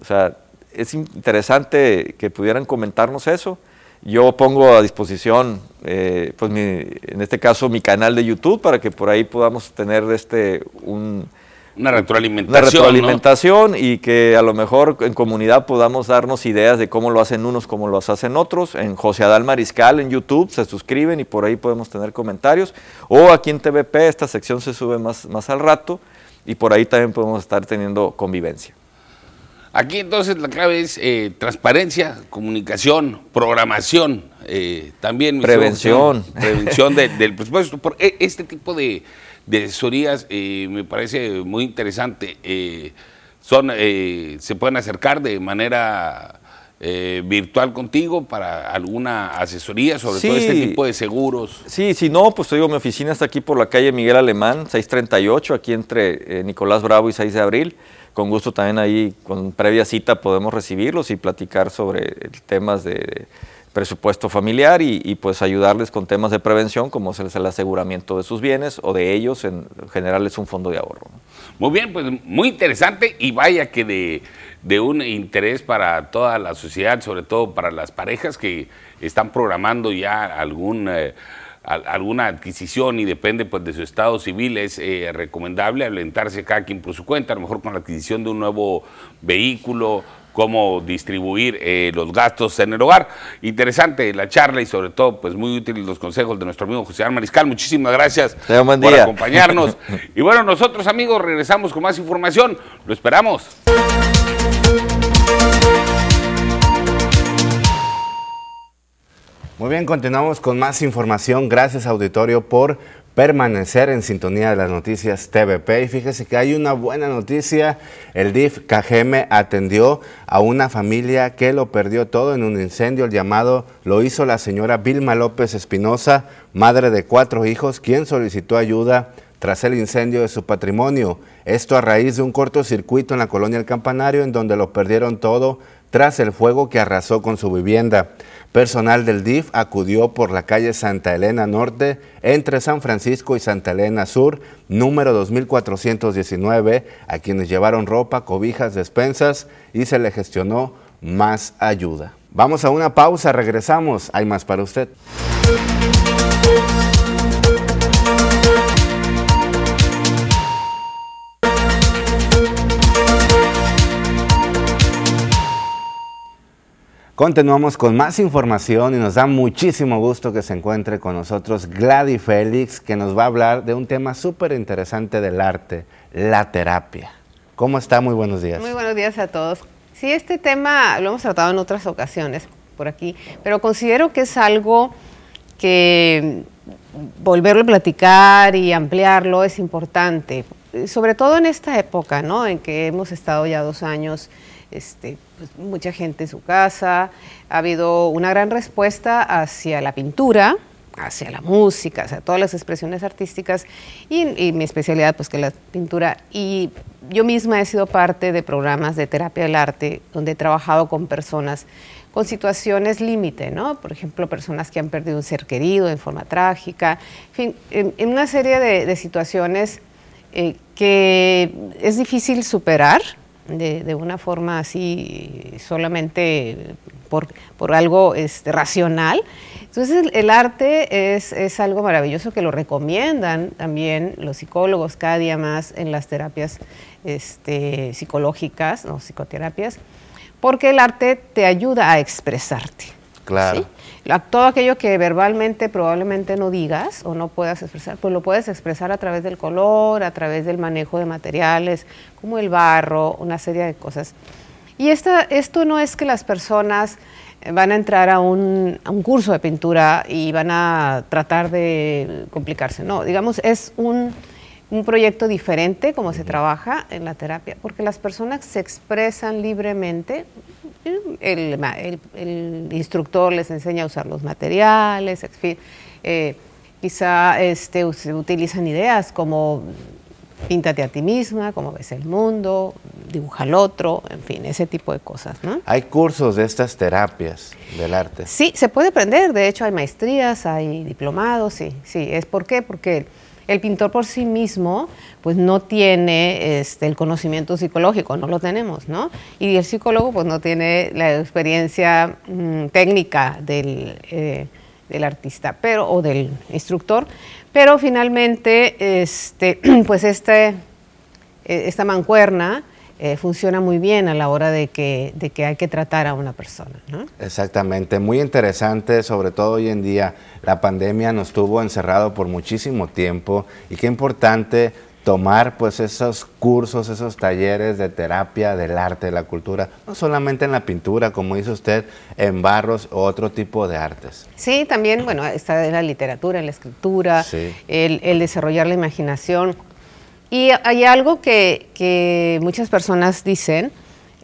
Speaker 11: O sea, es interesante que pudieran comentarnos eso. Yo pongo a disposición, eh, pues en este caso, mi canal de YouTube para que por ahí podamos tener este un,
Speaker 1: una retroalimentación.
Speaker 11: retroalimentación y que a lo mejor en comunidad podamos darnos ideas de cómo lo hacen unos, cómo lo hacen otros. En José Adal Mariscal en YouTube se suscriben y por ahí podemos tener comentarios. O aquí en TVP esta sección se sube más, más al rato y por ahí también podemos estar teniendo convivencia.
Speaker 1: Aquí entonces la clave es eh, transparencia, comunicación, programación, eh, también
Speaker 11: prevención,
Speaker 1: prevención *laughs* del presupuesto. Por e, este tipo de, asesorías eh, me parece muy interesante. son, se pueden acercar de manera eh, virtual contigo para alguna asesoría sobre todo este tipo de seguros.
Speaker 11: Sí, si no, pues te digo, mi oficina está aquí por la calle Miguel Alemán, 638, aquí entre eh, Nicolás Bravo y 6 de abril. Con gusto también ahí, con previa cita, podemos recibirlos y platicar sobre temas de presupuesto familiar y, pues ayudarles con temas de prevención como es el aseguramiento de sus bienes o de ellos, en general es un fondo de ahorro.
Speaker 1: Muy bien, pues muy interesante y vaya que de, de, un interés para toda la sociedad, sobre todo para las parejas que están programando ya algún... Eh, alguna adquisición y depende pues de su estado civil, es eh, recomendable alentarse cada quien por su cuenta, a lo mejor con la adquisición de un nuevo vehículo, cómo distribuir eh, los gastos en el hogar. Interesante la charla y sobre todo pues muy útiles los consejos de nuestro amigo José Mariscal. Muchísimas gracias por acompañarnos. *laughs* y bueno, nosotros amigos regresamos con más información. Lo esperamos.
Speaker 2: Muy bien, continuamos con más información. Gracias auditorio por permanecer en sintonía de las noticias TVP. Y fíjese que hay una buena noticia. El DIF KGM atendió a una familia que lo perdió todo en un incendio. El llamado lo hizo la señora Vilma López Espinosa, madre de cuatro hijos, quien solicitó ayuda tras el incendio de su patrimonio. Esto a raíz de un cortocircuito en la colonia El Campanario, en donde lo perdieron todo tras el fuego que arrasó con su vivienda. Personal del DIF acudió por la calle Santa Elena Norte entre San Francisco y Santa Elena Sur, número 2419, a quienes llevaron ropa, cobijas, despensas y se le gestionó más ayuda. Vamos a una pausa, regresamos, hay más para usted. Continuamos con más información y nos da muchísimo gusto que se encuentre con nosotros Gladys Félix, que nos va a hablar de un tema súper interesante del arte, la terapia. ¿Cómo está? Muy buenos días.
Speaker 12: Muy buenos días a todos. Sí, este tema lo hemos tratado en otras ocasiones por aquí, pero considero que es algo que volverlo a platicar y ampliarlo es importante, sobre todo en esta época, ¿no? En que hemos estado ya dos años este, pues, mucha gente en su casa, ha habido una gran respuesta hacia la pintura, hacia la música, hacia todas las expresiones artísticas y, mi especialidad pues que la pintura. Y yo misma he sido parte de programas de terapia del arte donde he trabajado con personas con situaciones límite, ¿no? Por ejemplo, personas que han perdido un ser querido en forma trágica, en fin, en, una serie de, situaciones eh, que es difícil superar, de, una forma así solamente por, por algo este, racional. Entonces el, arte es, es, algo maravilloso que lo recomiendan también los psicólogos cada día más en las terapias este, psicológicas, o psicoterapias, porque el arte te ayuda a expresarte.
Speaker 2: Claro
Speaker 12: todo aquello que verbalmente probablemente no digas o no puedas expresar, pues lo puedes expresar a través del color, a través del manejo de materiales, como el barro, una serie de cosas. Y esta, esto no es que las personas van a entrar a un, a un, curso de pintura y van a tratar de complicarse, no, digamos, es un, un proyecto diferente como se trabaja en la terapia, porque las personas se expresan libremente el, instructor les enseña a usar los materiales, eh, quizá este, se utilizan ideas como píntate a ti misma, cómo ves el mundo, dibuja al otro, en fin, ese tipo de cosas.
Speaker 2: ¿Hay cursos de estas terapias del arte?
Speaker 12: Sí, se puede aprender, de hecho hay maestrías, hay diplomados, sí, sí. ¿Es por qué? Porque el pintor por sí mismo pues no tiene este, el conocimiento psicológico, no lo tenemos, ¿no? Y el psicólogo pues no tiene la experiencia mm, técnica eh, del, artista pero, o del instructor, pero finalmente este, *clears throat* pues este, eh, esta mancuerna eh, funciona muy bien a la hora de que, de que hay que tratar a una persona.
Speaker 2: Exactamente, muy interesante, sobre todo hoy en día. La pandemia nos tuvo encerrado por muchísimo tiempo y qué importante tomar pues esos cursos, esos talleres de terapia del arte, de la cultura, no solamente en la pintura, como dice usted, en barros o otro tipo de artes.
Speaker 12: Sí, también, bueno, está la literatura, la escritura, el, el desarrollar la imaginación. Y hay algo que, muchas personas dicen,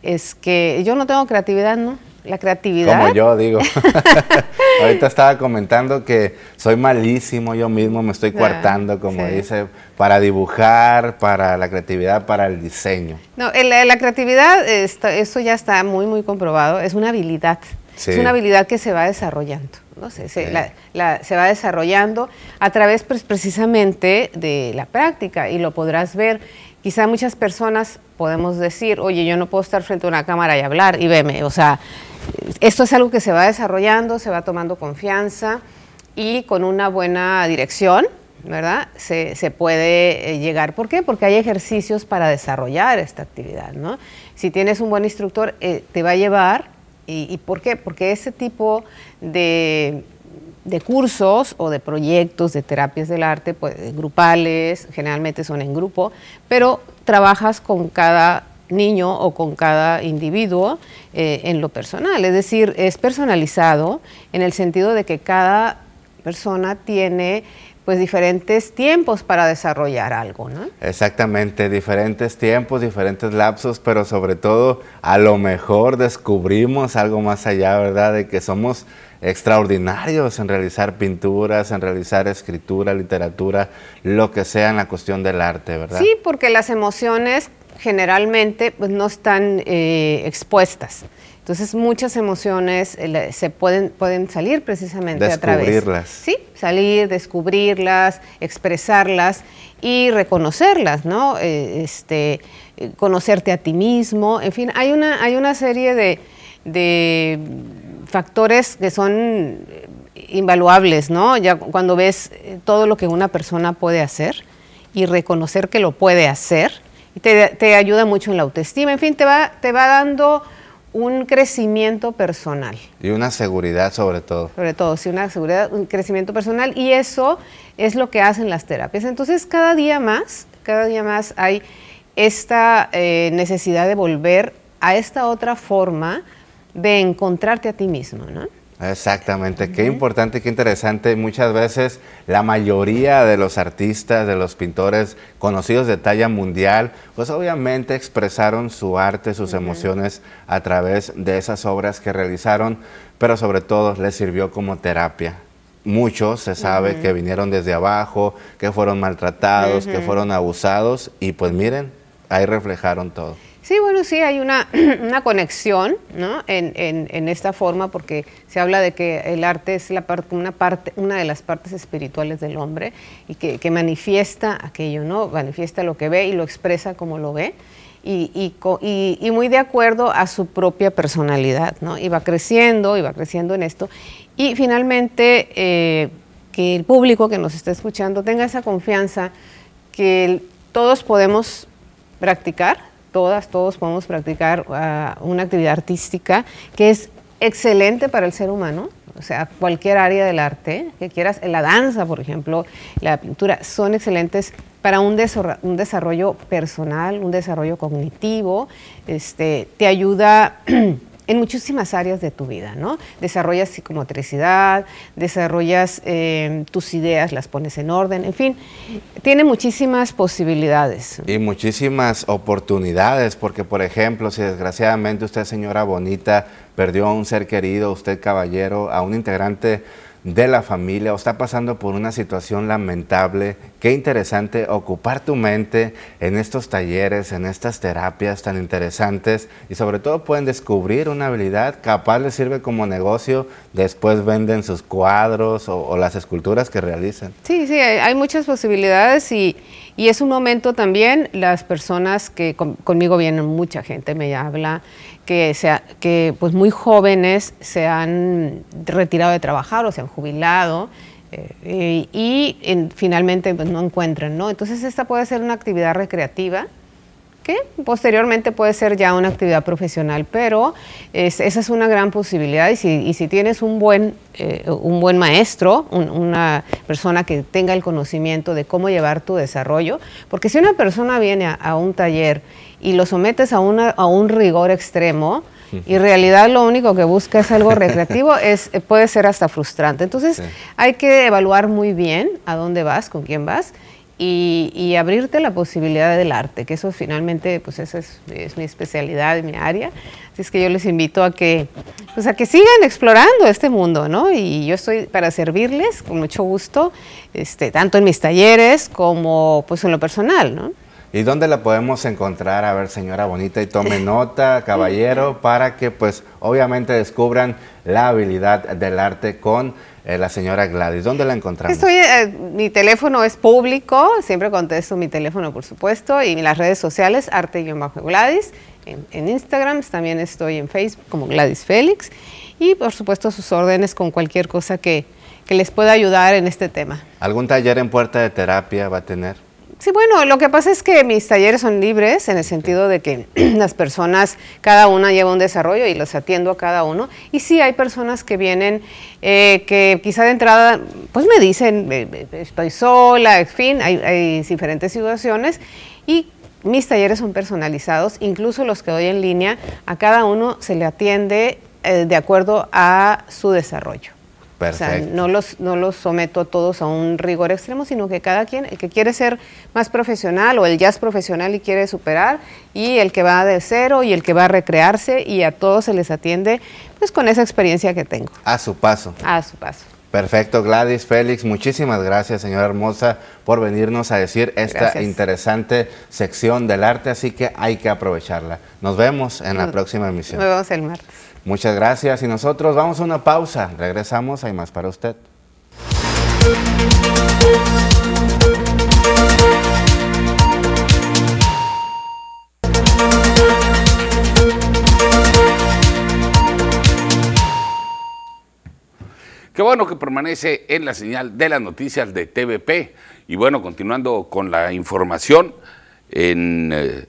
Speaker 12: es que yo no tengo creatividad, ¿no? La creatividad.
Speaker 2: Como yo digo. *laughs* *laughs* Ahorita estaba comentando que soy malísimo yo mismo, me estoy coartando, como dice, para dibujar, para la creatividad, para el diseño.
Speaker 12: No, la, creatividad, eso ya está muy, muy comprobado, es una habilidad. Es una habilidad que se va desarrollando. ¿No? Se, se, se va desarrollando a través pues, precisamente de la práctica y lo podrás ver. Quizá muchas personas podemos decir, oye, yo no puedo estar frente a una cámara y hablar y veme. O sea, esto es algo que se va desarrollando, se va tomando confianza y con una buena dirección, ¿verdad? Se, puede eh, llegar. ¿Por qué? Porque hay ejercicios para desarrollar esta actividad, ¿no? Si tienes un buen instructor, eh, te va a llevar. Y, por qué? Porque ese tipo de, de, cursos o de proyectos de terapias del arte, pues, grupales, generalmente son en grupo, pero trabajas con cada niño o con cada individuo eh, en lo personal. Es decir, es personalizado en el sentido de que cada persona tiene pues diferentes tiempos para desarrollar algo, ¿no?
Speaker 2: Exactamente, diferentes tiempos, diferentes lapsos, pero sobre todo a lo mejor descubrimos algo más allá, ¿verdad? De que somos extraordinarios en realizar pinturas, en realizar escritura, literatura, lo que sea en la cuestión del arte, ¿verdad?
Speaker 12: Sí, porque las emociones generalmente pues, no están eh, expuestas. Entonces muchas emociones eh, se pueden, pueden salir precisamente a través.
Speaker 2: Descubrirlas.
Speaker 12: Sí, salir, descubrirlas, expresarlas y reconocerlas, ¿no? Eh, este, conocerte a ti mismo, en fin, hay una, hay una serie de, de factores que son invaluables, ¿no? Ya cuando ves todo lo que una persona puede hacer y reconocer que lo puede hacer, y te, ayuda mucho en la autoestima, en fin, te va, te va dando un crecimiento personal.
Speaker 2: Y una seguridad sobre todo.
Speaker 12: Sobre todo, sí, una seguridad, un crecimiento personal y eso es lo que hacen las terapias. Entonces, cada día más, cada día más hay esta eh, necesidad de volver a esta otra forma de encontrarte a ti mismo, ¿no?
Speaker 2: Exactamente, qué importante, qué interesante. Muchas veces la mayoría de los artistas, de los pintores conocidos de talla mundial, pues obviamente expresaron su arte, sus emociones a través de esas obras que realizaron, pero sobre todo les sirvió como terapia. Muchos se sabe que vinieron desde abajo, que fueron maltratados, que fueron abusados y pues miren, ahí reflejaron todo.
Speaker 12: Sí, bueno, sí, hay una, *clears throat* conexión ¿no? en, esta forma porque se habla de que el arte es una, parte, una de las partes espirituales del hombre y que, manifiesta aquello, ¿no? manifiesta lo que ve y lo expresa como lo ve. Y, y, muy de acuerdo a su propia personalidad, ¿no? Y va creciendo, y va creciendo en esto. Y finalmente, eh, que el público que nos está escuchando tenga esa confianza que todos podemos practicar, todas, todos podemos practicar ah, una actividad artística que es excelente para el ser humano, o sea, cualquier área del arte que quieras, la danza, por ejemplo, la pintura, son excelentes para un, un desarrollo personal, un desarrollo cognitivo, este, te ayuda *clears throat* en muchísimas áreas de tu vida, ¿no? Desarrollas psicomotricidad, desarrollas eh, tus ideas, las pones en orden, en fin, tiene muchísimas posibilidades.
Speaker 2: Y muchísimas oportunidades, porque por ejemplo, si desgraciadamente usted, señora bonita, perdió a un ser querido, usted caballero, a un integrante de la familia o está pasando por una situación lamentable, qué interesante ocupar tu mente en estos talleres, en estas terapias tan interesantes y sobre todo pueden descubrir una habilidad capaz les sirve como negocio, después venden sus cuadros o, las esculturas que realizan.
Speaker 12: Sí, sí, hay, muchas posibilidades y, es un momento también, las personas que conmigo vienen, mucha gente me habla que, que pues muy jóvenes se han retirado de trabajar o se han jubilado eh, y finalmente pues, no encuentran, ¿no? Entonces esta puede ser una actividad recreativa que posteriormente puede ser ya una actividad profesional, pero esa es una gran posibilidad y si, tienes un buen, eh, un buen maestro, una persona que tenga el conocimiento de cómo llevar tu desarrollo, porque si una persona viene a un taller y lo sometes a, una, a un rigor extremo, y en realidad lo único que busca es algo recreativo, *laughs* es, puede ser hasta frustrante. Entonces hay que evaluar muy bien a dónde vas, con quién vas y, abrirte la posibilidad del arte, que eso finalmente, pues esa es, mi especialidad y mi área. Así es que yo les invito a que, pues a que sigan explorando este mundo, ¿no? Y yo estoy para servirles con mucho gusto, este, tanto en mis talleres como pues en lo personal, ¿no?
Speaker 2: ¿Y dónde la podemos encontrar? A ver, señora bonita, y tome *laughs* nota, caballero, para que pues obviamente descubran la habilidad del arte con eh, la señora Gladys. ¿Dónde la encontramos?
Speaker 12: Estoy, eh, mi teléfono es público, siempre contesto mi teléfono, por supuesto, y las redes sociales, arte-gladys. En, en, Instagram también estoy en Facebook como Gladys Félix. Y por supuesto sus órdenes con cualquier cosa que, que les pueda ayudar en este tema.
Speaker 2: ¿Algún taller en puerta de terapia va a tener?
Speaker 12: Sí, bueno, lo que pasa es que mis talleres son libres en el sentido de que *clears throat* las personas, cada una lleva un desarrollo y los atiendo a cada uno. Y sí hay personas que vienen, eh, que quizá de entrada, pues me dicen, estoy sola, en fin, hay, diferentes situaciones. Y mis talleres son personalizados, incluso los que doy en línea, a cada uno se le atiende eh, de acuerdo a su desarrollo. O sea, no los, no los someto a todos a un rigor extremo, sino que cada quien, el que quiere ser más profesional o el jazz profesional y quiere superar, y el que va de cero y el que va a recrearse, y a todos se les atiende pues con esa experiencia que tengo.
Speaker 2: A su paso.
Speaker 12: A su paso.
Speaker 2: Perfecto, Gladys, Félix, muchísimas gracias, señora hermosa, por venirnos a decir esta interesante sección del arte, así que hay que aprovecharla. Nos vemos en la próxima emisión.
Speaker 12: Nos vemos el martes.
Speaker 2: Muchas gracias y nosotros vamos a una pausa. Regresamos, hay más para usted.
Speaker 1: Qué bueno que permanece en la señal de las noticias de TVP. Y bueno, continuando con la información, en eh,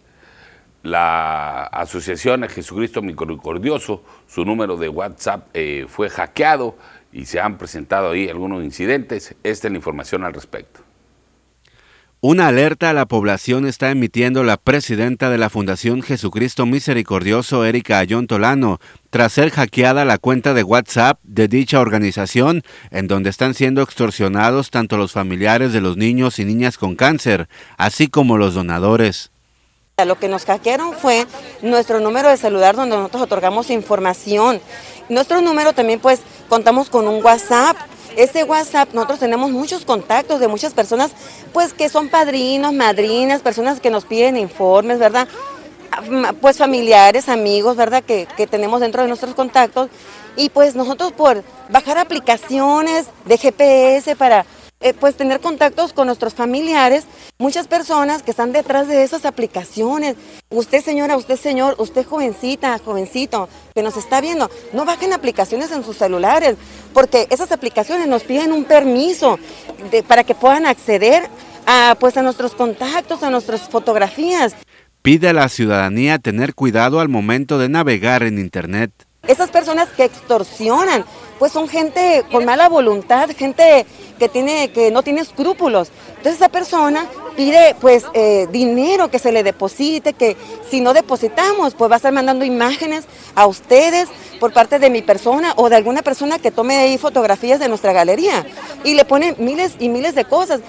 Speaker 1: la Asociación Jesucristo Misericordioso, su número de WhatsApp eh, fue hackeado y se han presentado ahí algunos incidentes. Esta es la información al respecto.
Speaker 2: Una alerta a la población está emitiendo la presidenta de la Fundación Jesucristo Misericordioso, Erika Ayón Tolano, tras ser hackeada la cuenta de WhatsApp de dicha organización, en donde están siendo extorsionados tanto los familiares de los niños y niñas con cáncer, así como los donadores.
Speaker 13: Lo que nos hackearon fue nuestro número de celular donde nosotros otorgamos información. Nuestro número también pues contamos con un WhatsApp. Ese WhatsApp nosotros tenemos muchos contactos de muchas personas pues que son padrinos, madrinas, personas que nos piden informes, ¿verdad? Pues familiares, amigos, ¿verdad? Que, que tenemos dentro de nuestros contactos. Y pues nosotros por bajar aplicaciones de GPS para eh, pues tener contactos con nuestros familiares, muchas personas que están detrás de esas aplicaciones. Usted señora, usted señor, usted jovencita, jovencito, que nos está viendo, no bajen aplicaciones en sus celulares, porque esas aplicaciones nos piden un permiso para que puedan acceder a, pues, a nuestros contactos, a nuestras fotografías.
Speaker 2: Pide a la ciudadanía tener cuidado al momento de navegar en Internet.
Speaker 13: Esas personas que extorsionan, pues son gente con mala voluntad, gente que, tiene, que no tiene escrúpulos. Entonces esa persona pide pues eh, dinero que se le deposite, que si no depositamos pues va a estar mandando imágenes a ustedes por parte de mi persona o de alguna persona que tome ahí fotografías de nuestra galería y le pone miles y miles de cosas,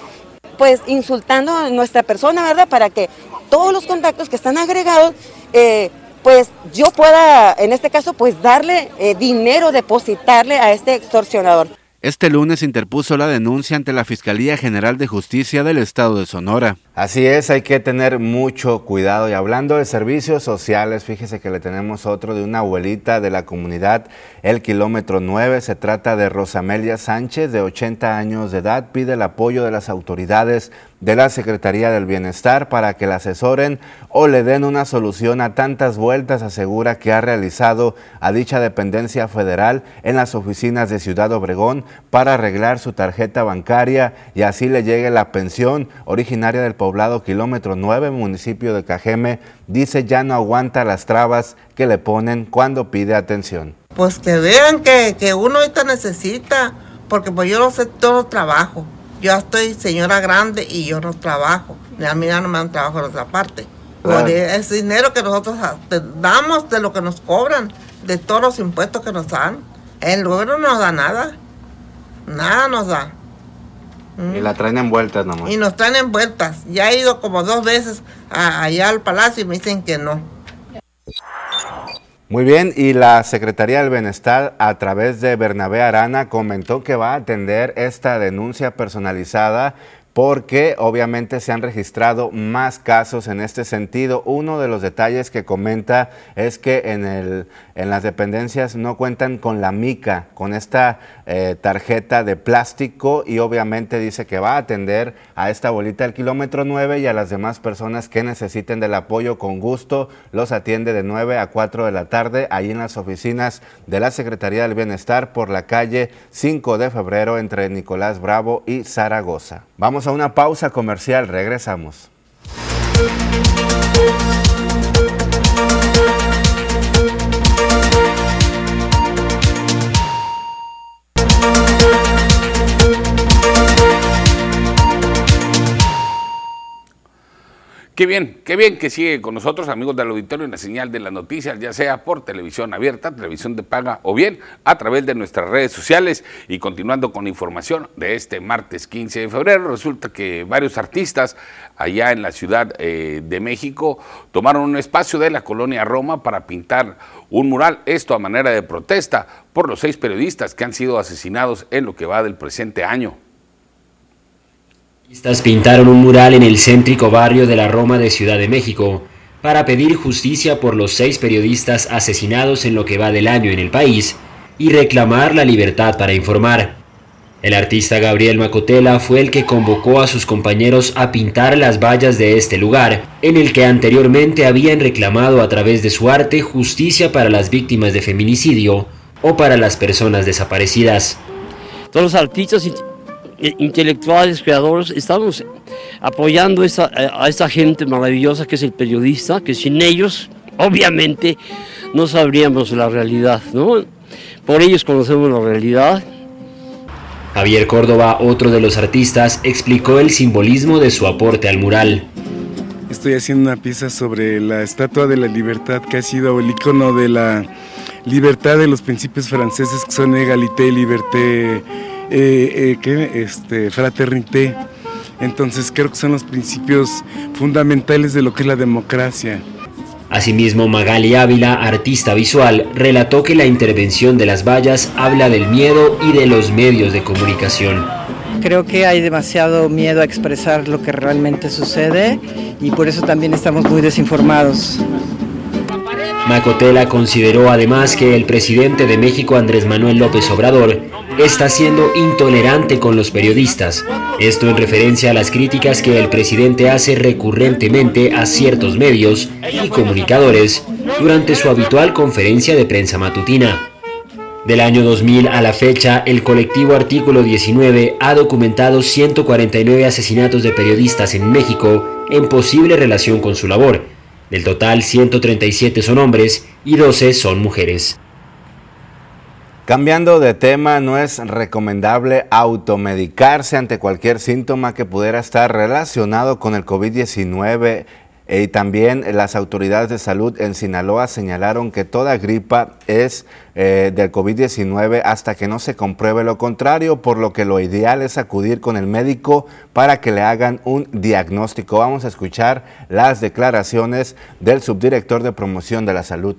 Speaker 13: pues insultando a nuestra persona, ¿verdad? Para que todos los contactos que están agregados eh, pues yo pueda, en este caso, pues darle eh, dinero, depositarle a este extorsionador.
Speaker 2: Este lunes interpuso la denuncia ante la Fiscalía General de Justicia del Estado de Sonora. Así es, hay que tener mucho cuidado. Y hablando de servicios sociales, fíjese que le tenemos otro de una abuelita de la comunidad, el kilómetro 9. Se trata de Rosamelia Sánchez, de 80 años de edad. Pide el apoyo de las autoridades de la Secretaría del Bienestar para que la asesoren o le den una solución a tantas vueltas, asegura que ha realizado a dicha dependencia federal en las oficinas de Ciudad Obregón para arreglar su tarjeta bancaria y así le llegue la pensión originaria del poblado kilómetro 9, municipio de Cajeme, dice ya no aguanta las trabas que le ponen cuando pide atención.
Speaker 14: Pues que vean que, que uno ahorita necesita, porque pues yo no sé todo trabajo. Yo estoy señora grande y yo no trabajo. A mí ya no me dan trabajo en otra parte. Por ese dinero que nosotros damos de lo que nos cobran, de todos los impuestos que nos dan. El gobierno no nos da nada. Nada nos da.
Speaker 2: Y la traen envueltas nomás.
Speaker 14: Y nos traen envueltas. Ya he ido como dos veces allá al palacio y me dicen que no.
Speaker 2: Muy bien, y la Secretaría del Bienestar a través de Bernabé Arana comentó que va a atender esta denuncia personalizada porque obviamente se han registrado más casos en este sentido. Uno de los detalles que comenta es que en, el, en las dependencias no cuentan con la mica, con esta eh, tarjeta de plástico y obviamente dice que va a atender a esta bolita del kilómetro 9 y a las demás personas que necesiten del apoyo con gusto. Los atiende de 9 a 4 de la tarde ahí en las oficinas de la Secretaría del Bienestar por la calle 5 de febrero entre Nicolás Bravo y Zaragoza. Vamos a una pausa comercial, regresamos.
Speaker 1: Qué bien, qué bien que sigue con nosotros, amigos del auditorio, en la señal de las noticias, ya sea por televisión abierta, televisión de paga o bien a través de nuestras redes sociales. Y continuando con información de este martes 15 de febrero, resulta que varios artistas allá en la Ciudad eh, de México tomaron un espacio de la colonia Roma para pintar un mural, esto a manera de protesta por los seis periodistas que han sido asesinados en lo que va del presente año
Speaker 15: pintaron un mural en el céntrico barrio de la Roma de Ciudad de México para pedir justicia por los seis periodistas asesinados en lo que va del año en el país y reclamar la libertad para informar. El artista Gabriel Macotela fue el que convocó a sus compañeros a pintar las vallas de este lugar, en el que anteriormente habían reclamado a través de su arte justicia para las víctimas de feminicidio o para las personas desaparecidas.
Speaker 16: Todos los artistas intelectuales, creadores, estamos apoyando a esta gente maravillosa que es el periodista, que sin ellos, obviamente, no sabríamos la realidad, ¿no? Por ellos conocemos la realidad.
Speaker 15: Javier Córdoba, otro de los artistas, explicó el simbolismo de su aporte al mural.
Speaker 17: Estoy haciendo una pieza sobre la Estatua de la Libertad, que ha sido el icono de la libertad de los principios franceses, que son égalité, liberté, eh, eh, este, fraternité. Entonces creo que son los principios fundamentales de lo que es la democracia.
Speaker 15: Asimismo, Magali Ávila, artista visual, relató que la intervención de las vallas habla del miedo y de los medios de comunicación.
Speaker 18: Creo que hay demasiado miedo a expresar lo que realmente sucede y por eso también estamos muy desinformados.
Speaker 15: Macotela consideró además que el presidente de México, Andrés Manuel López Obrador, está siendo intolerante con los periodistas. Esto en referencia a las críticas que el presidente hace recurrentemente a ciertos medios y comunicadores durante su habitual conferencia de prensa matutina. Del año 2000 a la fecha, el colectivo Artículo 19 ha documentado 149 asesinatos de periodistas en México en posible relación con su labor. Del total, 137 son hombres y 12 son mujeres.
Speaker 2: Cambiando de tema, no es recomendable automedicarse ante cualquier síntoma que pudiera estar relacionado con el COVID-19 y también las autoridades de salud en Sinaloa señalaron que toda gripa es eh, del COVID-19 hasta que no se compruebe lo contrario, por lo que lo ideal es acudir con el médico para que le hagan un diagnóstico. Vamos a escuchar las declaraciones del subdirector de promoción de la salud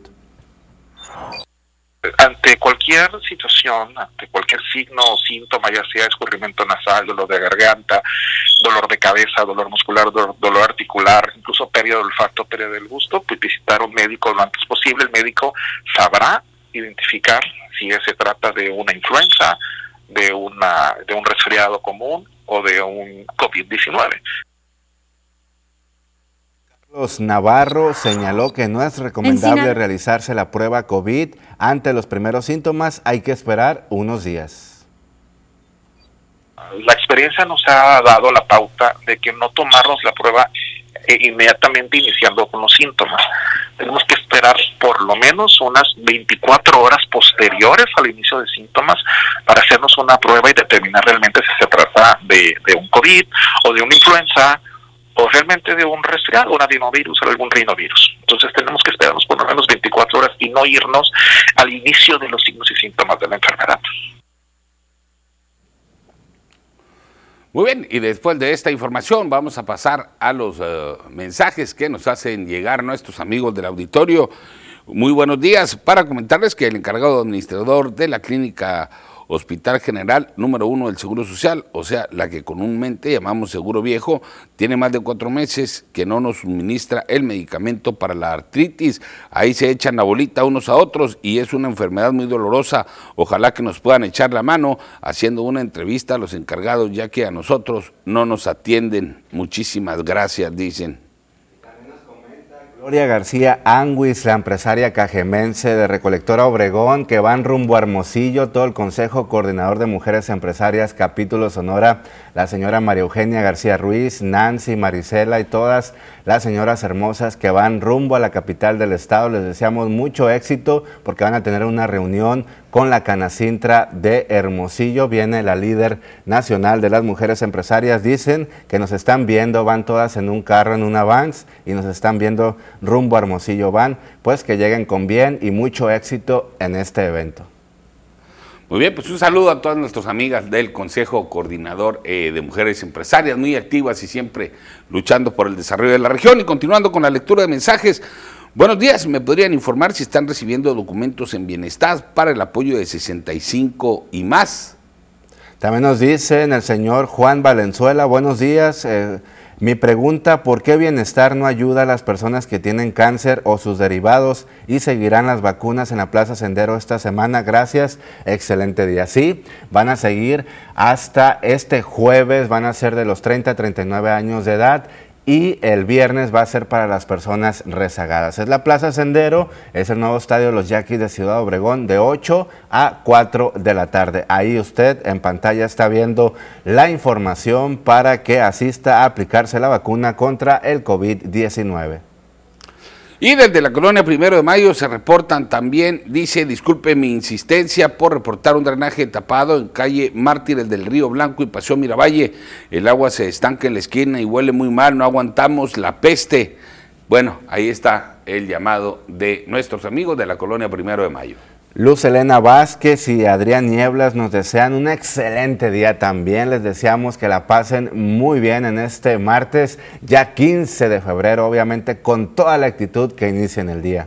Speaker 19: ante cualquier situación, ante cualquier signo o síntoma, ya sea escurrimiento nasal, dolor de garganta, dolor de cabeza, dolor muscular, dolor, articular, incluso pérdida del olfato, pérdida del gusto, pues visitar un médico lo antes posible. El médico sabrá identificar si se trata de una influenza, de, una, de un resfriado común o de un COVID-19.
Speaker 2: Carlos Navarro señaló que no es recomendable realizarse la prueba COVID ante los primeros síntomas, hay que esperar unos días.
Speaker 19: La experiencia nos ha dado la pauta de que no tomarnos la prueba eh, inmediatamente iniciando con los síntomas. Tenemos que esperar por lo menos unas 24 horas posteriores al inicio de síntomas para hacernos una prueba y determinar realmente si se trata de, de un COVID o de una influenza o realmente de un resfriado, un adenovirus o algún rinovirus. Entonces tenemos que esperarnos por lo menos 24 horas y no irnos al inicio de los signos y síntomas de la enfermedad.
Speaker 1: Muy bien, y después de esta información vamos a pasar a los eh, mensajes que nos hacen llegar nuestros amigos del auditorio. Muy buenos días para comentarles que el encargado administrador de la clínica Hospital General número uno del Seguro Social, o sea, la que comúnmente llamamos Seguro Viejo, tiene más de cuatro meses que no nos suministra el medicamento para la artritis. Ahí se echan la bolita unos a otros y es una enfermedad muy dolorosa. Ojalá que nos puedan echar la mano haciendo una entrevista a los encargados, ya que a nosotros no nos atienden. Muchísimas gracias, dicen.
Speaker 2: Gloria García Anguis, la empresaria cajemense de Recolectora Obregón, que van rumbo a Hermosillo, todo el Consejo Coordinador de Mujeres Empresarias, capítulo Sonora, la señora María Eugenia García Ruiz, Nancy, Marisela y todas las señoras hermosas que van rumbo a la capital del estado. Les deseamos mucho éxito porque van a tener una reunión con la Canacintra de Hermosillo. Viene la líder nacional de las mujeres empresarias. Dicen que nos están viendo, van todas en un carro, en un Avance y nos están viendo rumbo a Hermosillo. Van, pues que lleguen con bien y mucho éxito en este evento.
Speaker 1: Muy bien, pues un saludo a todas nuestras amigas del Consejo Coordinador eh, de Mujeres Empresarias, muy activas y siempre luchando por el desarrollo de la región. Y continuando con la lectura de mensajes, buenos días, ¿me podrían informar si están recibiendo documentos en bienestar para el apoyo de 65 y más?
Speaker 2: También nos dicen el señor Juan Valenzuela, buenos días. Eh, mi pregunta, ¿por qué bienestar no ayuda a las personas que tienen cáncer o sus derivados y seguirán las vacunas en la Plaza Sendero esta semana? Gracias, excelente día. Sí, van a seguir hasta este jueves, van a ser de los 30 a 39 años de edad y el viernes va a ser para las personas rezagadas. Es la Plaza Sendero, es el nuevo estadio de los Yaquis de Ciudad Obregón de 8 a 4 de la tarde. Ahí usted en pantalla está viendo la información para que asista a aplicarse la vacuna contra el COVID-19.
Speaker 1: Y desde la colonia Primero de Mayo se reportan también, dice, disculpe mi insistencia por reportar un drenaje tapado en calle Mártires del Río Blanco y Paseo Miravalle. El agua se estanca en la esquina y huele muy mal, no aguantamos la peste. Bueno, ahí está el llamado de nuestros amigos de la colonia Primero de Mayo.
Speaker 2: Luz Elena Vázquez y Adrián Nieblas nos desean un excelente día también. Les deseamos que la pasen muy bien en este martes, ya 15 de febrero, obviamente con toda la actitud que inicien el día.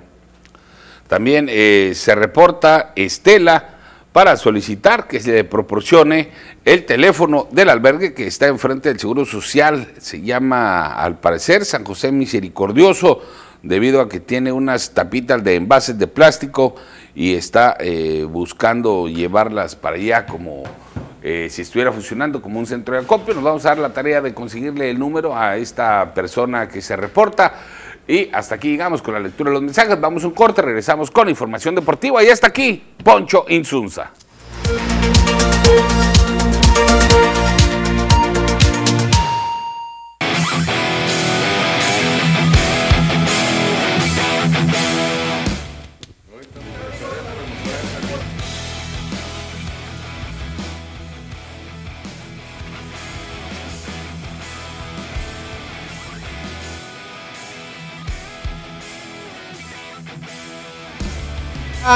Speaker 1: También eh, se reporta Estela para solicitar que se le proporcione el teléfono del albergue que está enfrente del Seguro Social. Se llama, al parecer, San José Misericordioso, debido a que tiene unas tapitas de envases de plástico y está eh, buscando llevarlas para allá como eh, si estuviera funcionando como un centro de acopio. Nos vamos a dar la tarea de conseguirle el número a esta persona que se reporta. Y hasta aquí llegamos con la lectura de los mensajes. Vamos a un corte, regresamos con información deportiva. Y hasta aquí, Poncho Insunza.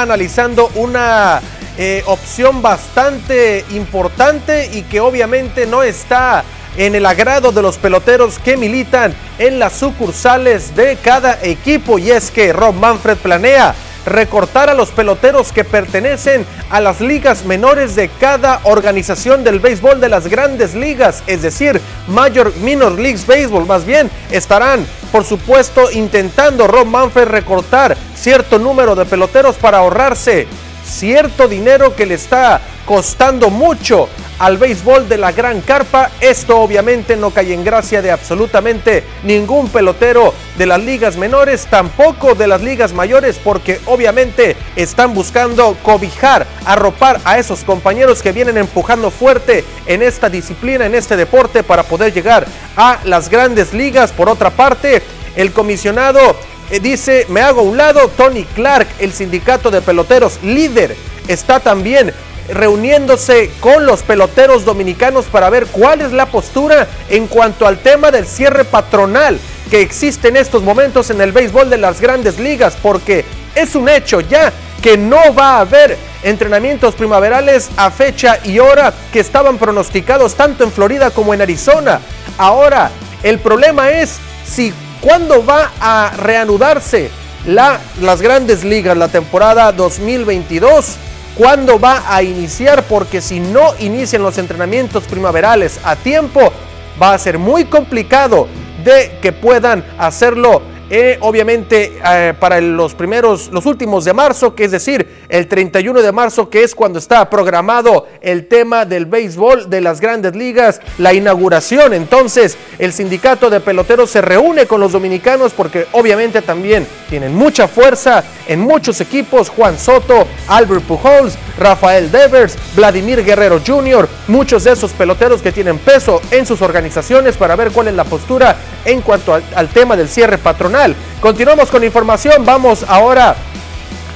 Speaker 8: Analizando una eh, opción bastante importante y que obviamente no está en el agrado de los peloteros que militan en las sucursales de cada equipo. Y es que Rob Manfred planea recortar a los peloteros que pertenecen a las ligas menores de cada organización del béisbol de las grandes ligas, es decir, Major Minor Leagues Baseball, más bien estarán, por supuesto, intentando Rob Manfred recortar cierto número de peloteros para ahorrarse cierto dinero que le está costando mucho al béisbol de la gran carpa. Esto obviamente no cae en gracia de absolutamente ningún pelotero de las ligas menores, tampoco de las ligas mayores, porque obviamente están buscando cobijar, arropar a esos compañeros que vienen empujando fuerte en esta disciplina, en este deporte, para poder llegar a las grandes ligas. Por otra parte, el comisionado eh, dice, me hago a un lado, Tony Clark, el sindicato de peloteros líder, está también reuniéndose con los peloteros dominicanos para ver cuál es la postura en cuanto al tema del cierre patronal que existe en estos momentos en el béisbol de las grandes ligas, porque es un hecho ya que no va a haber entrenamientos primaverales a fecha y hora que estaban pronosticados tanto en Florida como en Arizona. Ahora, el problema es si cuándo va a reanudarse la, las grandes ligas, la temporada 2022 cuándo va a iniciar, porque si no inician los entrenamientos primaverales a tiempo, va a ser muy complicado de que puedan hacerlo eh, obviamente eh, para los primeros, los últimos de marzo, que es decir, el 31 de marzo, que es cuando está programado el tema del béisbol de las grandes ligas, la inauguración. Entonces, el sindicato de peloteros se reúne con los dominicanos porque obviamente también tienen mucha fuerza en muchos equipos. Juan Soto, Albert Pujols, Rafael Devers, Vladimir Guerrero Jr., muchos de esos peloteros que tienen peso en sus organizaciones para ver cuál es la postura en cuanto al, al tema del cierre patronal. Continuamos con información, vamos ahora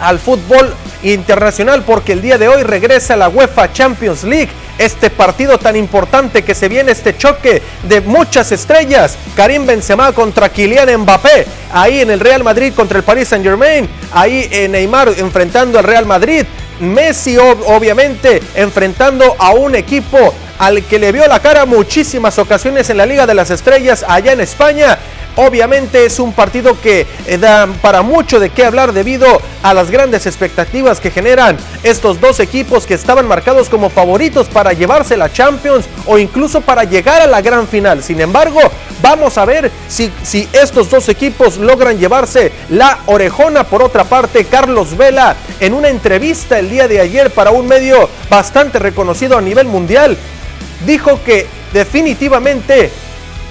Speaker 8: al fútbol internacional porque el día de hoy regresa la UEFA Champions League. Este partido tan importante que se viene, este choque de muchas estrellas. Karim Benzema contra Kylian Mbappé. Ahí en el Real Madrid contra el Paris Saint Germain. Ahí en Neymar enfrentando al Real Madrid. Messi obviamente enfrentando a un equipo al que le vio la cara muchísimas ocasiones en la Liga de las Estrellas allá en España. Obviamente es un partido que eh, da para mucho de qué hablar debido a las grandes expectativas que generan estos dos equipos que estaban marcados como favoritos para llevarse la Champions o incluso para llegar a la gran final. Sin embargo, vamos a ver si, si estos dos equipos logran llevarse la orejona. Por otra parte, Carlos Vela en una entrevista el día de ayer para un medio bastante reconocido a nivel mundial dijo que definitivamente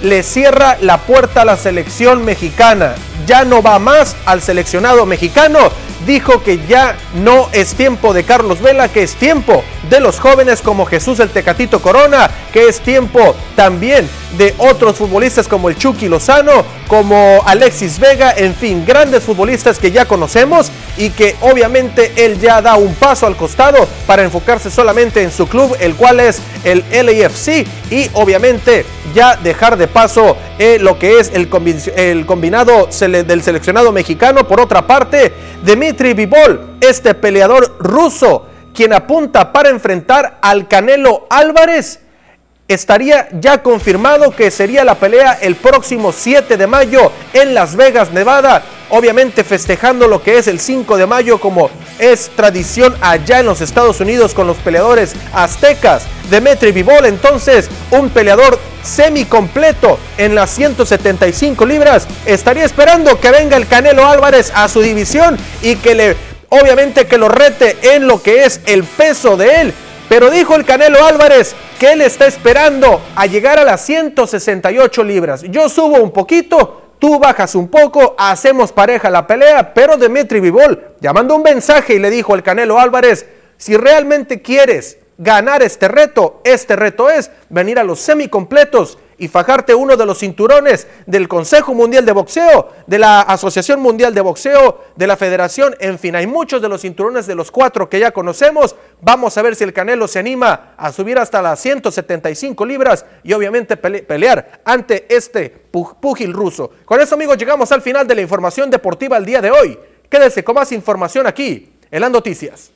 Speaker 8: le cierra la puerta a la selección mexicana. Ya no va más al seleccionado mexicano. Dijo que ya no es tiempo de Carlos Vela, que es tiempo de los jóvenes como Jesús el Tecatito Corona, que es tiempo también de otros futbolistas como el Chucky Lozano, como Alexis Vega, en fin, grandes futbolistas que ya conocemos y que obviamente él ya da un paso al costado para enfocarse solamente en su club, el cual es el LAFC y obviamente ya dejar de paso eh, lo que es el, el combinado del seleccionado mexicano. Por otra parte, Dmitry Vivol, este peleador ruso, quien apunta para enfrentar al Canelo Álvarez, estaría ya confirmado que sería la pelea el próximo 7 de mayo en Las Vegas, Nevada. Obviamente festejando lo que es el 5 de mayo como es tradición allá en los Estados Unidos con los peleadores aztecas. Demetri Vivol entonces un peleador semi completo en las 175 libras. Estaría esperando que venga el Canelo Álvarez a su división y que le obviamente que lo rete en lo que es el peso de él. Pero dijo el Canelo Álvarez que él está esperando a llegar a las 168 libras. Yo subo un poquito, tú bajas un poco, hacemos pareja la pelea, pero Dimitri Vivol llamando un mensaje y le dijo al Canelo Álvarez, si realmente quieres ganar este reto, este reto es venir a los semicompletos y fajarte uno de los cinturones del Consejo Mundial de Boxeo, de la Asociación Mundial de Boxeo, de la Federación, en fin, hay muchos de los cinturones de los cuatro que ya conocemos. Vamos a ver si el Canelo se anima a subir hasta las 175 libras y obviamente pelear ante este pugil ruso. Con eso amigos llegamos al final de la información deportiva el día de hoy. Quédese con más información aquí en las noticias.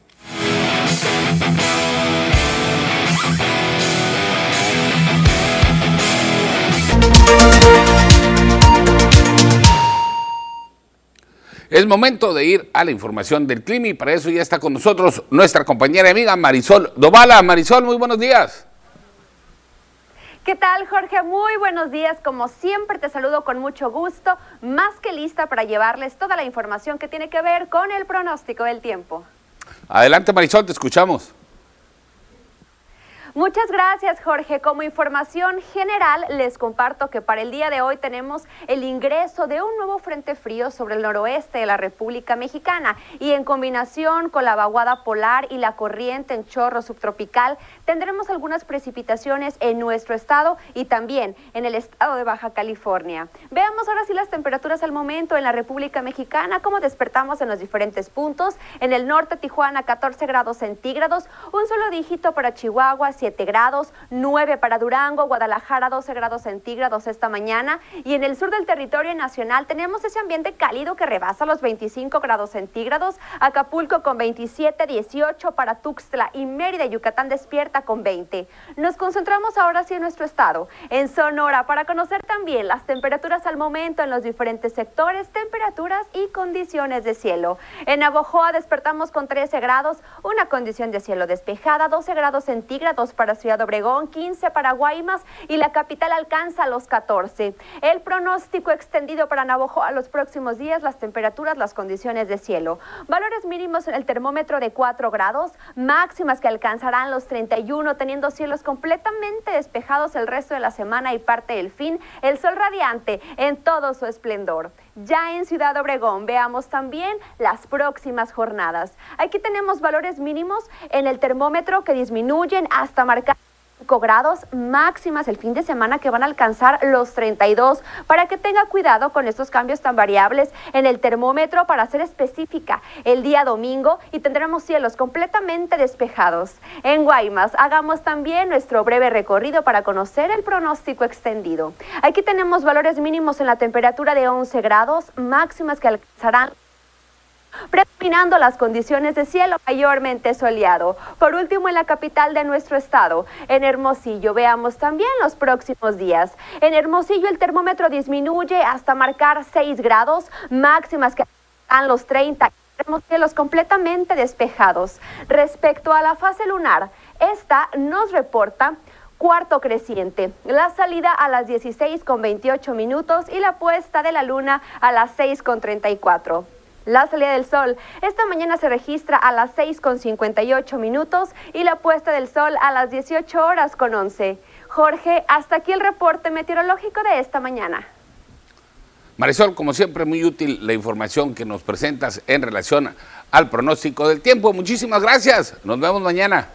Speaker 1: Es momento de ir a la información del clima y para eso ya está con nosotros nuestra compañera y amiga Marisol Dovala. Marisol, muy buenos días.
Speaker 20: ¿Qué tal, Jorge? Muy buenos días. Como siempre, te saludo con mucho gusto, más que lista para llevarles toda la información que tiene que ver con el pronóstico del tiempo.
Speaker 1: Adelante, Marisol, te escuchamos.
Speaker 20: Muchas gracias, Jorge. Como información general, les comparto que para el día de hoy tenemos el ingreso de un nuevo frente frío sobre el noroeste de la República Mexicana y en combinación con la vaguada polar y la corriente en chorro subtropical, tendremos algunas precipitaciones en nuestro estado y también en el estado de Baja California. Veamos ahora sí las temperaturas al momento en la República Mexicana, cómo despertamos en los diferentes puntos. En el norte, Tijuana, 14 grados centígrados, un solo dígito para Chihuahua, 7 grados, 9 para Durango, Guadalajara 12 grados centígrados esta mañana y en el sur del territorio nacional tenemos ese ambiente cálido que rebasa los 25 grados centígrados, Acapulco con 27, 18 para Tuxtla y Mérida, Yucatán despierta con 20. Nos concentramos ahora sí en nuestro estado, en Sonora, para conocer también las temperaturas al momento en los diferentes sectores, temperaturas y condiciones de cielo. En Abojoa despertamos con 13 grados, una condición de cielo despejada, 12 grados centígrados para Ciudad Obregón, 15 para Guaymas y la capital alcanza los 14. El pronóstico extendido para Navojoa los próximos días, las temperaturas, las condiciones de cielo. Valores mínimos en el termómetro de 4 grados, máximas que alcanzarán los 31, teniendo cielos completamente despejados el resto de la semana y parte del fin, el sol radiante en todo su esplendor. Ya en Ciudad Obregón veamos también las próximas jornadas. Aquí tenemos valores mínimos en el termómetro que disminuyen hasta marcar grados máximas el fin de semana que van a alcanzar los 32 para que tenga cuidado con estos cambios tan variables en el termómetro para ser específica el día domingo y tendremos cielos completamente despejados. En Guaymas hagamos también nuestro breve recorrido para conocer el pronóstico extendido. Aquí tenemos valores mínimos en la temperatura de 11 grados, máximas que alcanzarán predominando las condiciones de cielo mayormente soleado. Por último, en la capital de nuestro estado, en Hermosillo, veamos también los próximos días. En Hermosillo el termómetro disminuye hasta marcar 6 grados, máximas que están los 30 tenemos cielos completamente despejados. Respecto a la fase lunar, esta nos reporta cuarto creciente, la salida a las 16 con 28 minutos y la puesta de la luna a las 6 con 34. La salida del sol esta mañana se registra a las 6 con 58 minutos y la puesta del sol a las 18 horas con 11. Jorge, hasta aquí el reporte meteorológico de esta mañana.
Speaker 1: Marisol, como siempre, muy útil la información que nos presentas en relación al pronóstico del tiempo. Muchísimas gracias. Nos vemos mañana.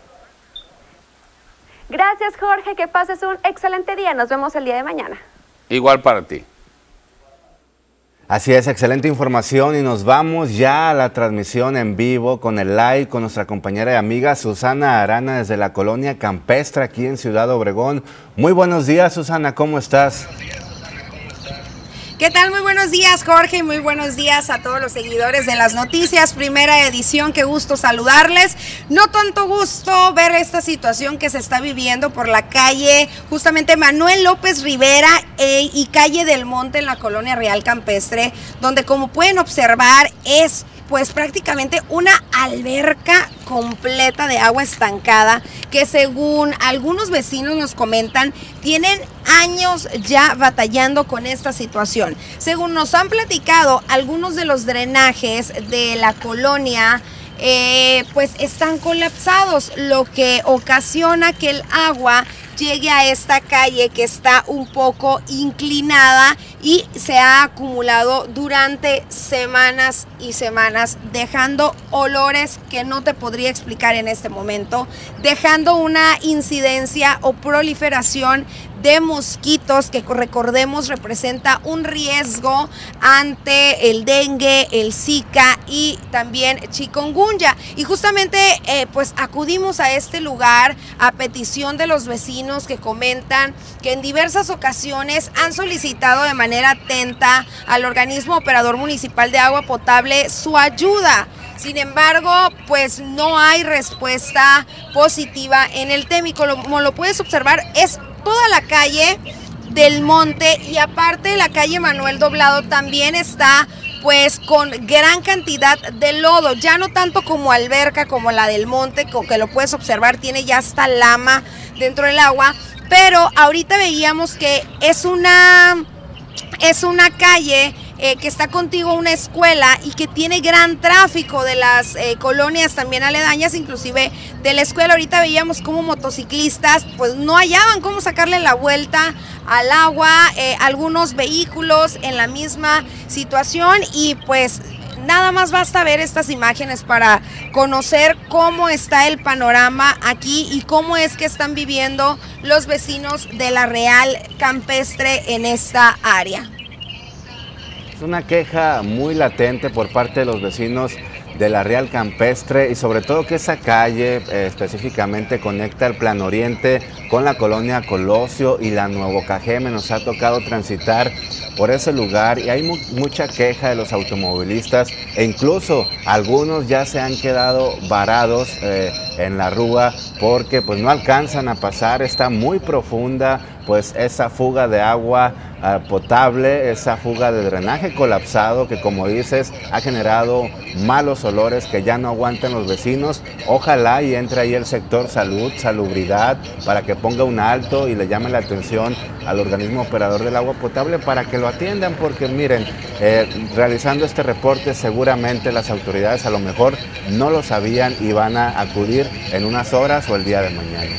Speaker 20: Gracias, Jorge. Que pases un excelente día. Nos vemos el día de mañana.
Speaker 1: Igual para ti.
Speaker 2: Así es, excelente información y nos vamos ya a la transmisión en vivo con el live con nuestra compañera y amiga Susana Arana desde la colonia Campestre aquí en Ciudad Obregón. Muy buenos días Susana, ¿cómo estás?
Speaker 21: ¿Qué tal? Muy buenos días, Jorge, y muy buenos días a todos los seguidores de las noticias. Primera edición, qué gusto saludarles. No tanto gusto ver esta situación que se está viviendo por la calle, justamente Manuel López Rivera eh, y calle del Monte en la colonia Real Campestre, donde como pueden observar es pues prácticamente una alberca completa de agua estancada que según algunos vecinos nos comentan tienen años ya batallando con esta situación. Según nos han platicado, algunos de los drenajes de la colonia eh, pues están colapsados, lo que ocasiona que el agua llegue a esta calle que está un poco inclinada y se ha acumulado durante semanas y semanas, dejando olores que no te podría explicar en este momento, dejando una incidencia o proliferación de mosquitos que recordemos representa un riesgo ante el dengue, el zika y también chikungunya. Y justamente eh, pues acudimos a este lugar a petición de los vecinos que comentan que en diversas ocasiones han solicitado de manera atenta al organismo operador municipal de agua potable su ayuda. Sin embargo, pues no hay respuesta positiva en el tema y como lo puedes observar es toda la calle del monte y aparte la calle Manuel Doblado también está pues con gran cantidad de lodo, ya no tanto como alberca como la del monte, que lo puedes observar, tiene ya hasta lama dentro del agua, pero ahorita veíamos que es una es una calle eh, que está contigo una escuela y que tiene gran tráfico de las eh, colonias también aledañas, inclusive de la escuela. Ahorita veíamos como motociclistas pues no hallaban cómo sacarle la vuelta al agua, eh, algunos vehículos en la misma situación y pues nada más basta ver estas imágenes para conocer cómo está el panorama aquí y cómo es que están viviendo los vecinos de la Real Campestre en esta área.
Speaker 2: Una queja muy latente por parte de los vecinos de la Real Campestre y sobre todo que esa calle eh, específicamente conecta el Plan Oriente con la colonia Colosio y la Nuevo Cajeme. Nos ha tocado transitar por ese lugar y hay mucha queja de los automovilistas e incluso algunos ya se han quedado varados eh, en la rúa porque pues no alcanzan a pasar, está muy profunda pues esa fuga de agua potable, esa fuga de drenaje colapsado que como dices ha generado malos olores que ya no aguantan los vecinos. Ojalá y entre ahí el sector salud, salubridad, para que ponga un alto y le llame la atención al organismo operador del agua potable para que lo atiendan, porque miren, eh, realizando este reporte seguramente las autoridades a lo mejor no lo sabían y van a acudir en unas horas o el día de mañana.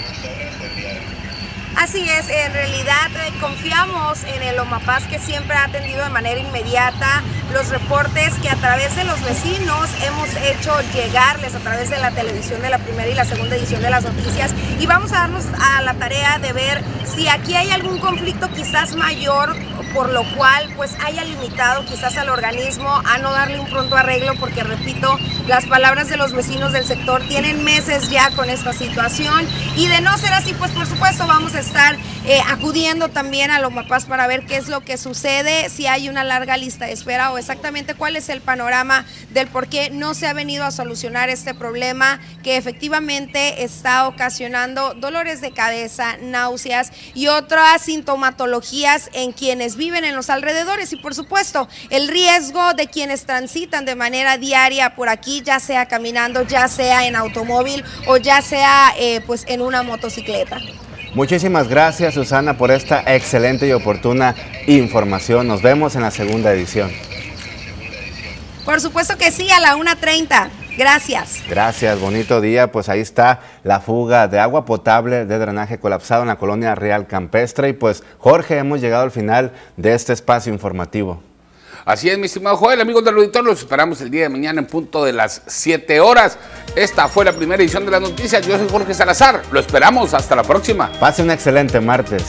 Speaker 21: Así es, en realidad eh, confiamos en el OMAPAS que siempre ha atendido de manera inmediata los reportes que a través de los vecinos hemos hecho llegarles a través de la televisión de la primera y la segunda edición de las noticias. Y vamos a darnos a la tarea de ver si aquí hay algún conflicto quizás mayor por lo cual pues haya limitado quizás al organismo a no darle un pronto arreglo porque repito, las palabras de los vecinos del sector tienen meses ya con esta situación. Y de no ser así pues por supuesto vamos a estar eh, acudiendo también a Lomapaz para ver qué es lo que sucede, si hay una larga lista de espera o exactamente cuál es el panorama del por qué no se ha venido a solucionar este problema que efectivamente está ocasionando dolores de cabeza, náuseas y otras sintomatologías en quienes viven en los alrededores y por supuesto el riesgo de quienes transitan de manera diaria por aquí, ya sea caminando, ya sea en automóvil o ya sea eh, pues en una motocicleta.
Speaker 2: Muchísimas gracias Susana por esta excelente y oportuna información. Nos vemos en la segunda edición.
Speaker 21: Por supuesto que sí, a la 1.30. Gracias.
Speaker 2: Gracias, bonito día. Pues ahí está la fuga de agua potable de drenaje colapsado en la colonia Real Campestre. Y pues Jorge, hemos llegado al final de este espacio informativo.
Speaker 1: Así es, mi estimado Joel, amigos del auditor, los esperamos el día de mañana en punto de las 7 horas. Esta fue la primera edición de las noticias. Yo soy Jorge Salazar. Lo esperamos. Hasta la próxima.
Speaker 2: Pase un excelente martes.